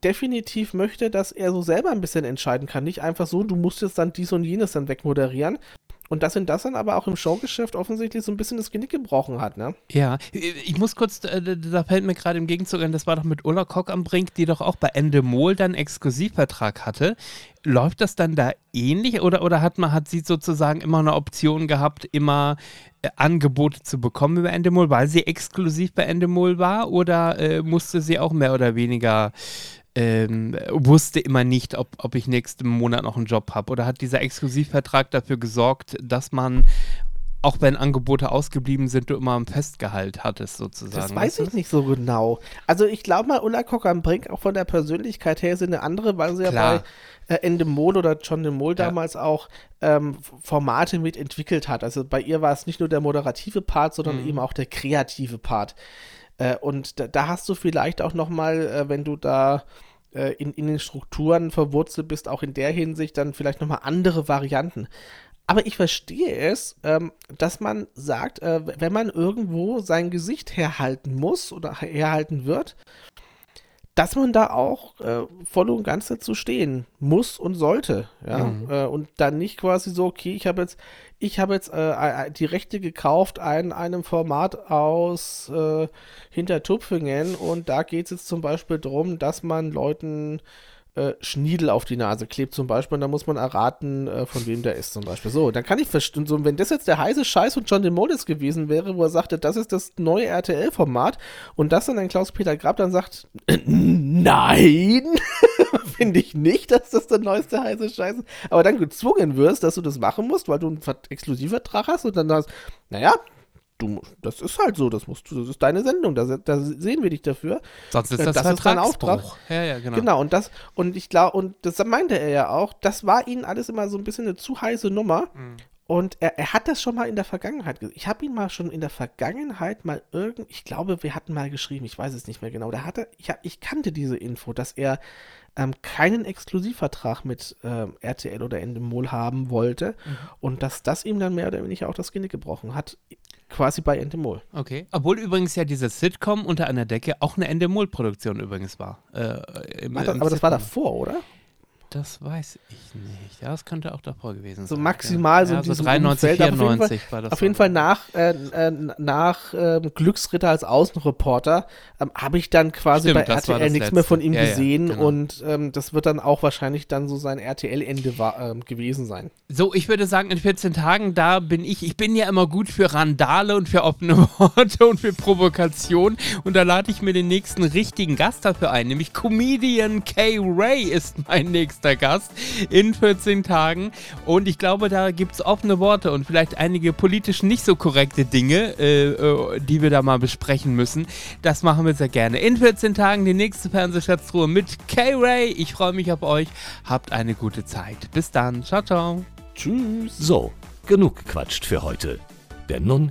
definitiv möchte, dass er so selber ein bisschen entscheiden kann. Nicht einfach so, du musst jetzt dann dies und jenes dann wegmoderieren. Und dass ihn das dann aber auch im Showgeschäft offensichtlich so ein bisschen das Genick gebrochen hat, ne? Ja, ich muss kurz, äh, da fällt mir gerade im Gegenzug ein, das war doch mit Ulla Kock am Brink, die doch auch bei Endemol dann Exklusivvertrag hatte. Läuft das dann da ähnlich oder, oder hat man, hat sie sozusagen immer eine Option gehabt, immer äh, Angebote zu bekommen über Endemol, weil sie exklusiv bei Endemol war oder äh, musste sie auch mehr oder weniger ähm, wusste immer nicht, ob, ob ich nächsten Monat noch einen Job habe. Oder hat dieser Exklusivvertrag dafür gesorgt, dass man auch wenn Angebote ausgeblieben sind, du immer ein Festgehalt hattest, sozusagen. Das weiß ich nicht so genau. Also ich glaube mal, Ulla Kock am Brink, auch von der Persönlichkeit her, sind eine andere, weil sie Klar. ja bei äh, Endemol oder John de Mol ja. damals auch ähm, Formate mitentwickelt hat. Also bei ihr war es nicht nur der moderative Part, sondern mhm. eben auch der kreative Part. Äh, und da, da, hast du vielleicht auch noch mal, äh, wenn du da äh, in, in den Strukturen verwurzelt bist, auch in der Hinsicht dann vielleicht nochmal andere Varianten. Aber ich verstehe es, ähm, dass man sagt, äh, wenn man irgendwo sein Gesicht herhalten muss oder herhalten wird, dass man da auch äh, voll und ganz dazu stehen muss und sollte. Ja? Mhm. Äh, und dann nicht quasi so, okay, ich habe jetzt, ich habe jetzt äh, die Rechte gekauft an einem Format aus äh, Hintertupfingen und da geht es jetzt zum Beispiel darum, dass man Leuten äh, Schniedel auf die Nase klebt zum Beispiel und da muss man erraten, äh, von wem der ist zum Beispiel. So, dann kann ich verstehen, so, wenn das jetzt der heiße Scheiß von John DeMollis gewesen wäre, wo er sagte, das ist das neue RTL-Format und das dann ein Klaus-Peter Grab dann sagt, *clears throat* nein, *laughs* finde ich nicht, dass das der neueste heiße Scheiß ist, aber dann gezwungen wirst, dass du das machen musst, weil du einen Exklusivvertrag hast und dann hast, naja, du, das ist halt so, das musst du, das ist deine Sendung, da, da sehen wir dich dafür. Sonst ist das, das ist dein Auftrag. Ja, ja, genau. Genau, und das, und ich glaube, und das meinte er ja auch, das war ihnen alles immer so ein bisschen eine zu heiße Nummer. Mhm. Und er, er hat das schon mal in der Vergangenheit. Ich habe ihn mal schon in der Vergangenheit mal irgend, ich glaube, wir hatten mal geschrieben, ich weiß es nicht mehr genau. Da hatte, ich, ich kannte diese Info, dass er ähm, keinen Exklusivvertrag mit ähm, RTL oder Endemol haben wollte mhm. und dass das ihm dann mehr oder weniger auch das Genick gebrochen hat quasi bei Endemol. Okay. Obwohl übrigens ja diese Sitcom unter einer Decke auch eine Endemol-Produktion übrigens war. Äh, im, Ach, das, aber das war davor, oder? Das weiß ich nicht. Ja, das könnte auch davor gewesen sein. So maximal ja. so, ja, so 93, 94 war das. Auf jeden Fall nach, äh, äh, nach äh, Glücksritter als Außenreporter ähm, habe ich dann quasi Stimmt, bei RTL nichts mehr von ihm ja, gesehen genau. und ähm, das wird dann auch wahrscheinlich dann so sein RTL-Ende ähm, gewesen sein. So, ich würde sagen, in 14 Tagen, da bin ich, ich bin ja immer gut für Randale und für offene *laughs* Worte und für Provokation und da lade ich mir den nächsten richtigen Gast dafür ein, nämlich Comedian Kay Ray ist mein nächster nächster Gast in 14 Tagen. Und ich glaube, da gibt es offene Worte und vielleicht einige politisch nicht so korrekte Dinge, äh, äh, die wir da mal besprechen müssen. Das machen wir sehr gerne. In 14 Tagen die nächste Fernsehschatztruhe mit K-Ray. Ich freue mich auf euch. Habt eine gute Zeit. Bis dann. Ciao, ciao. Tschüss. So, genug gequatscht für heute. Denn nun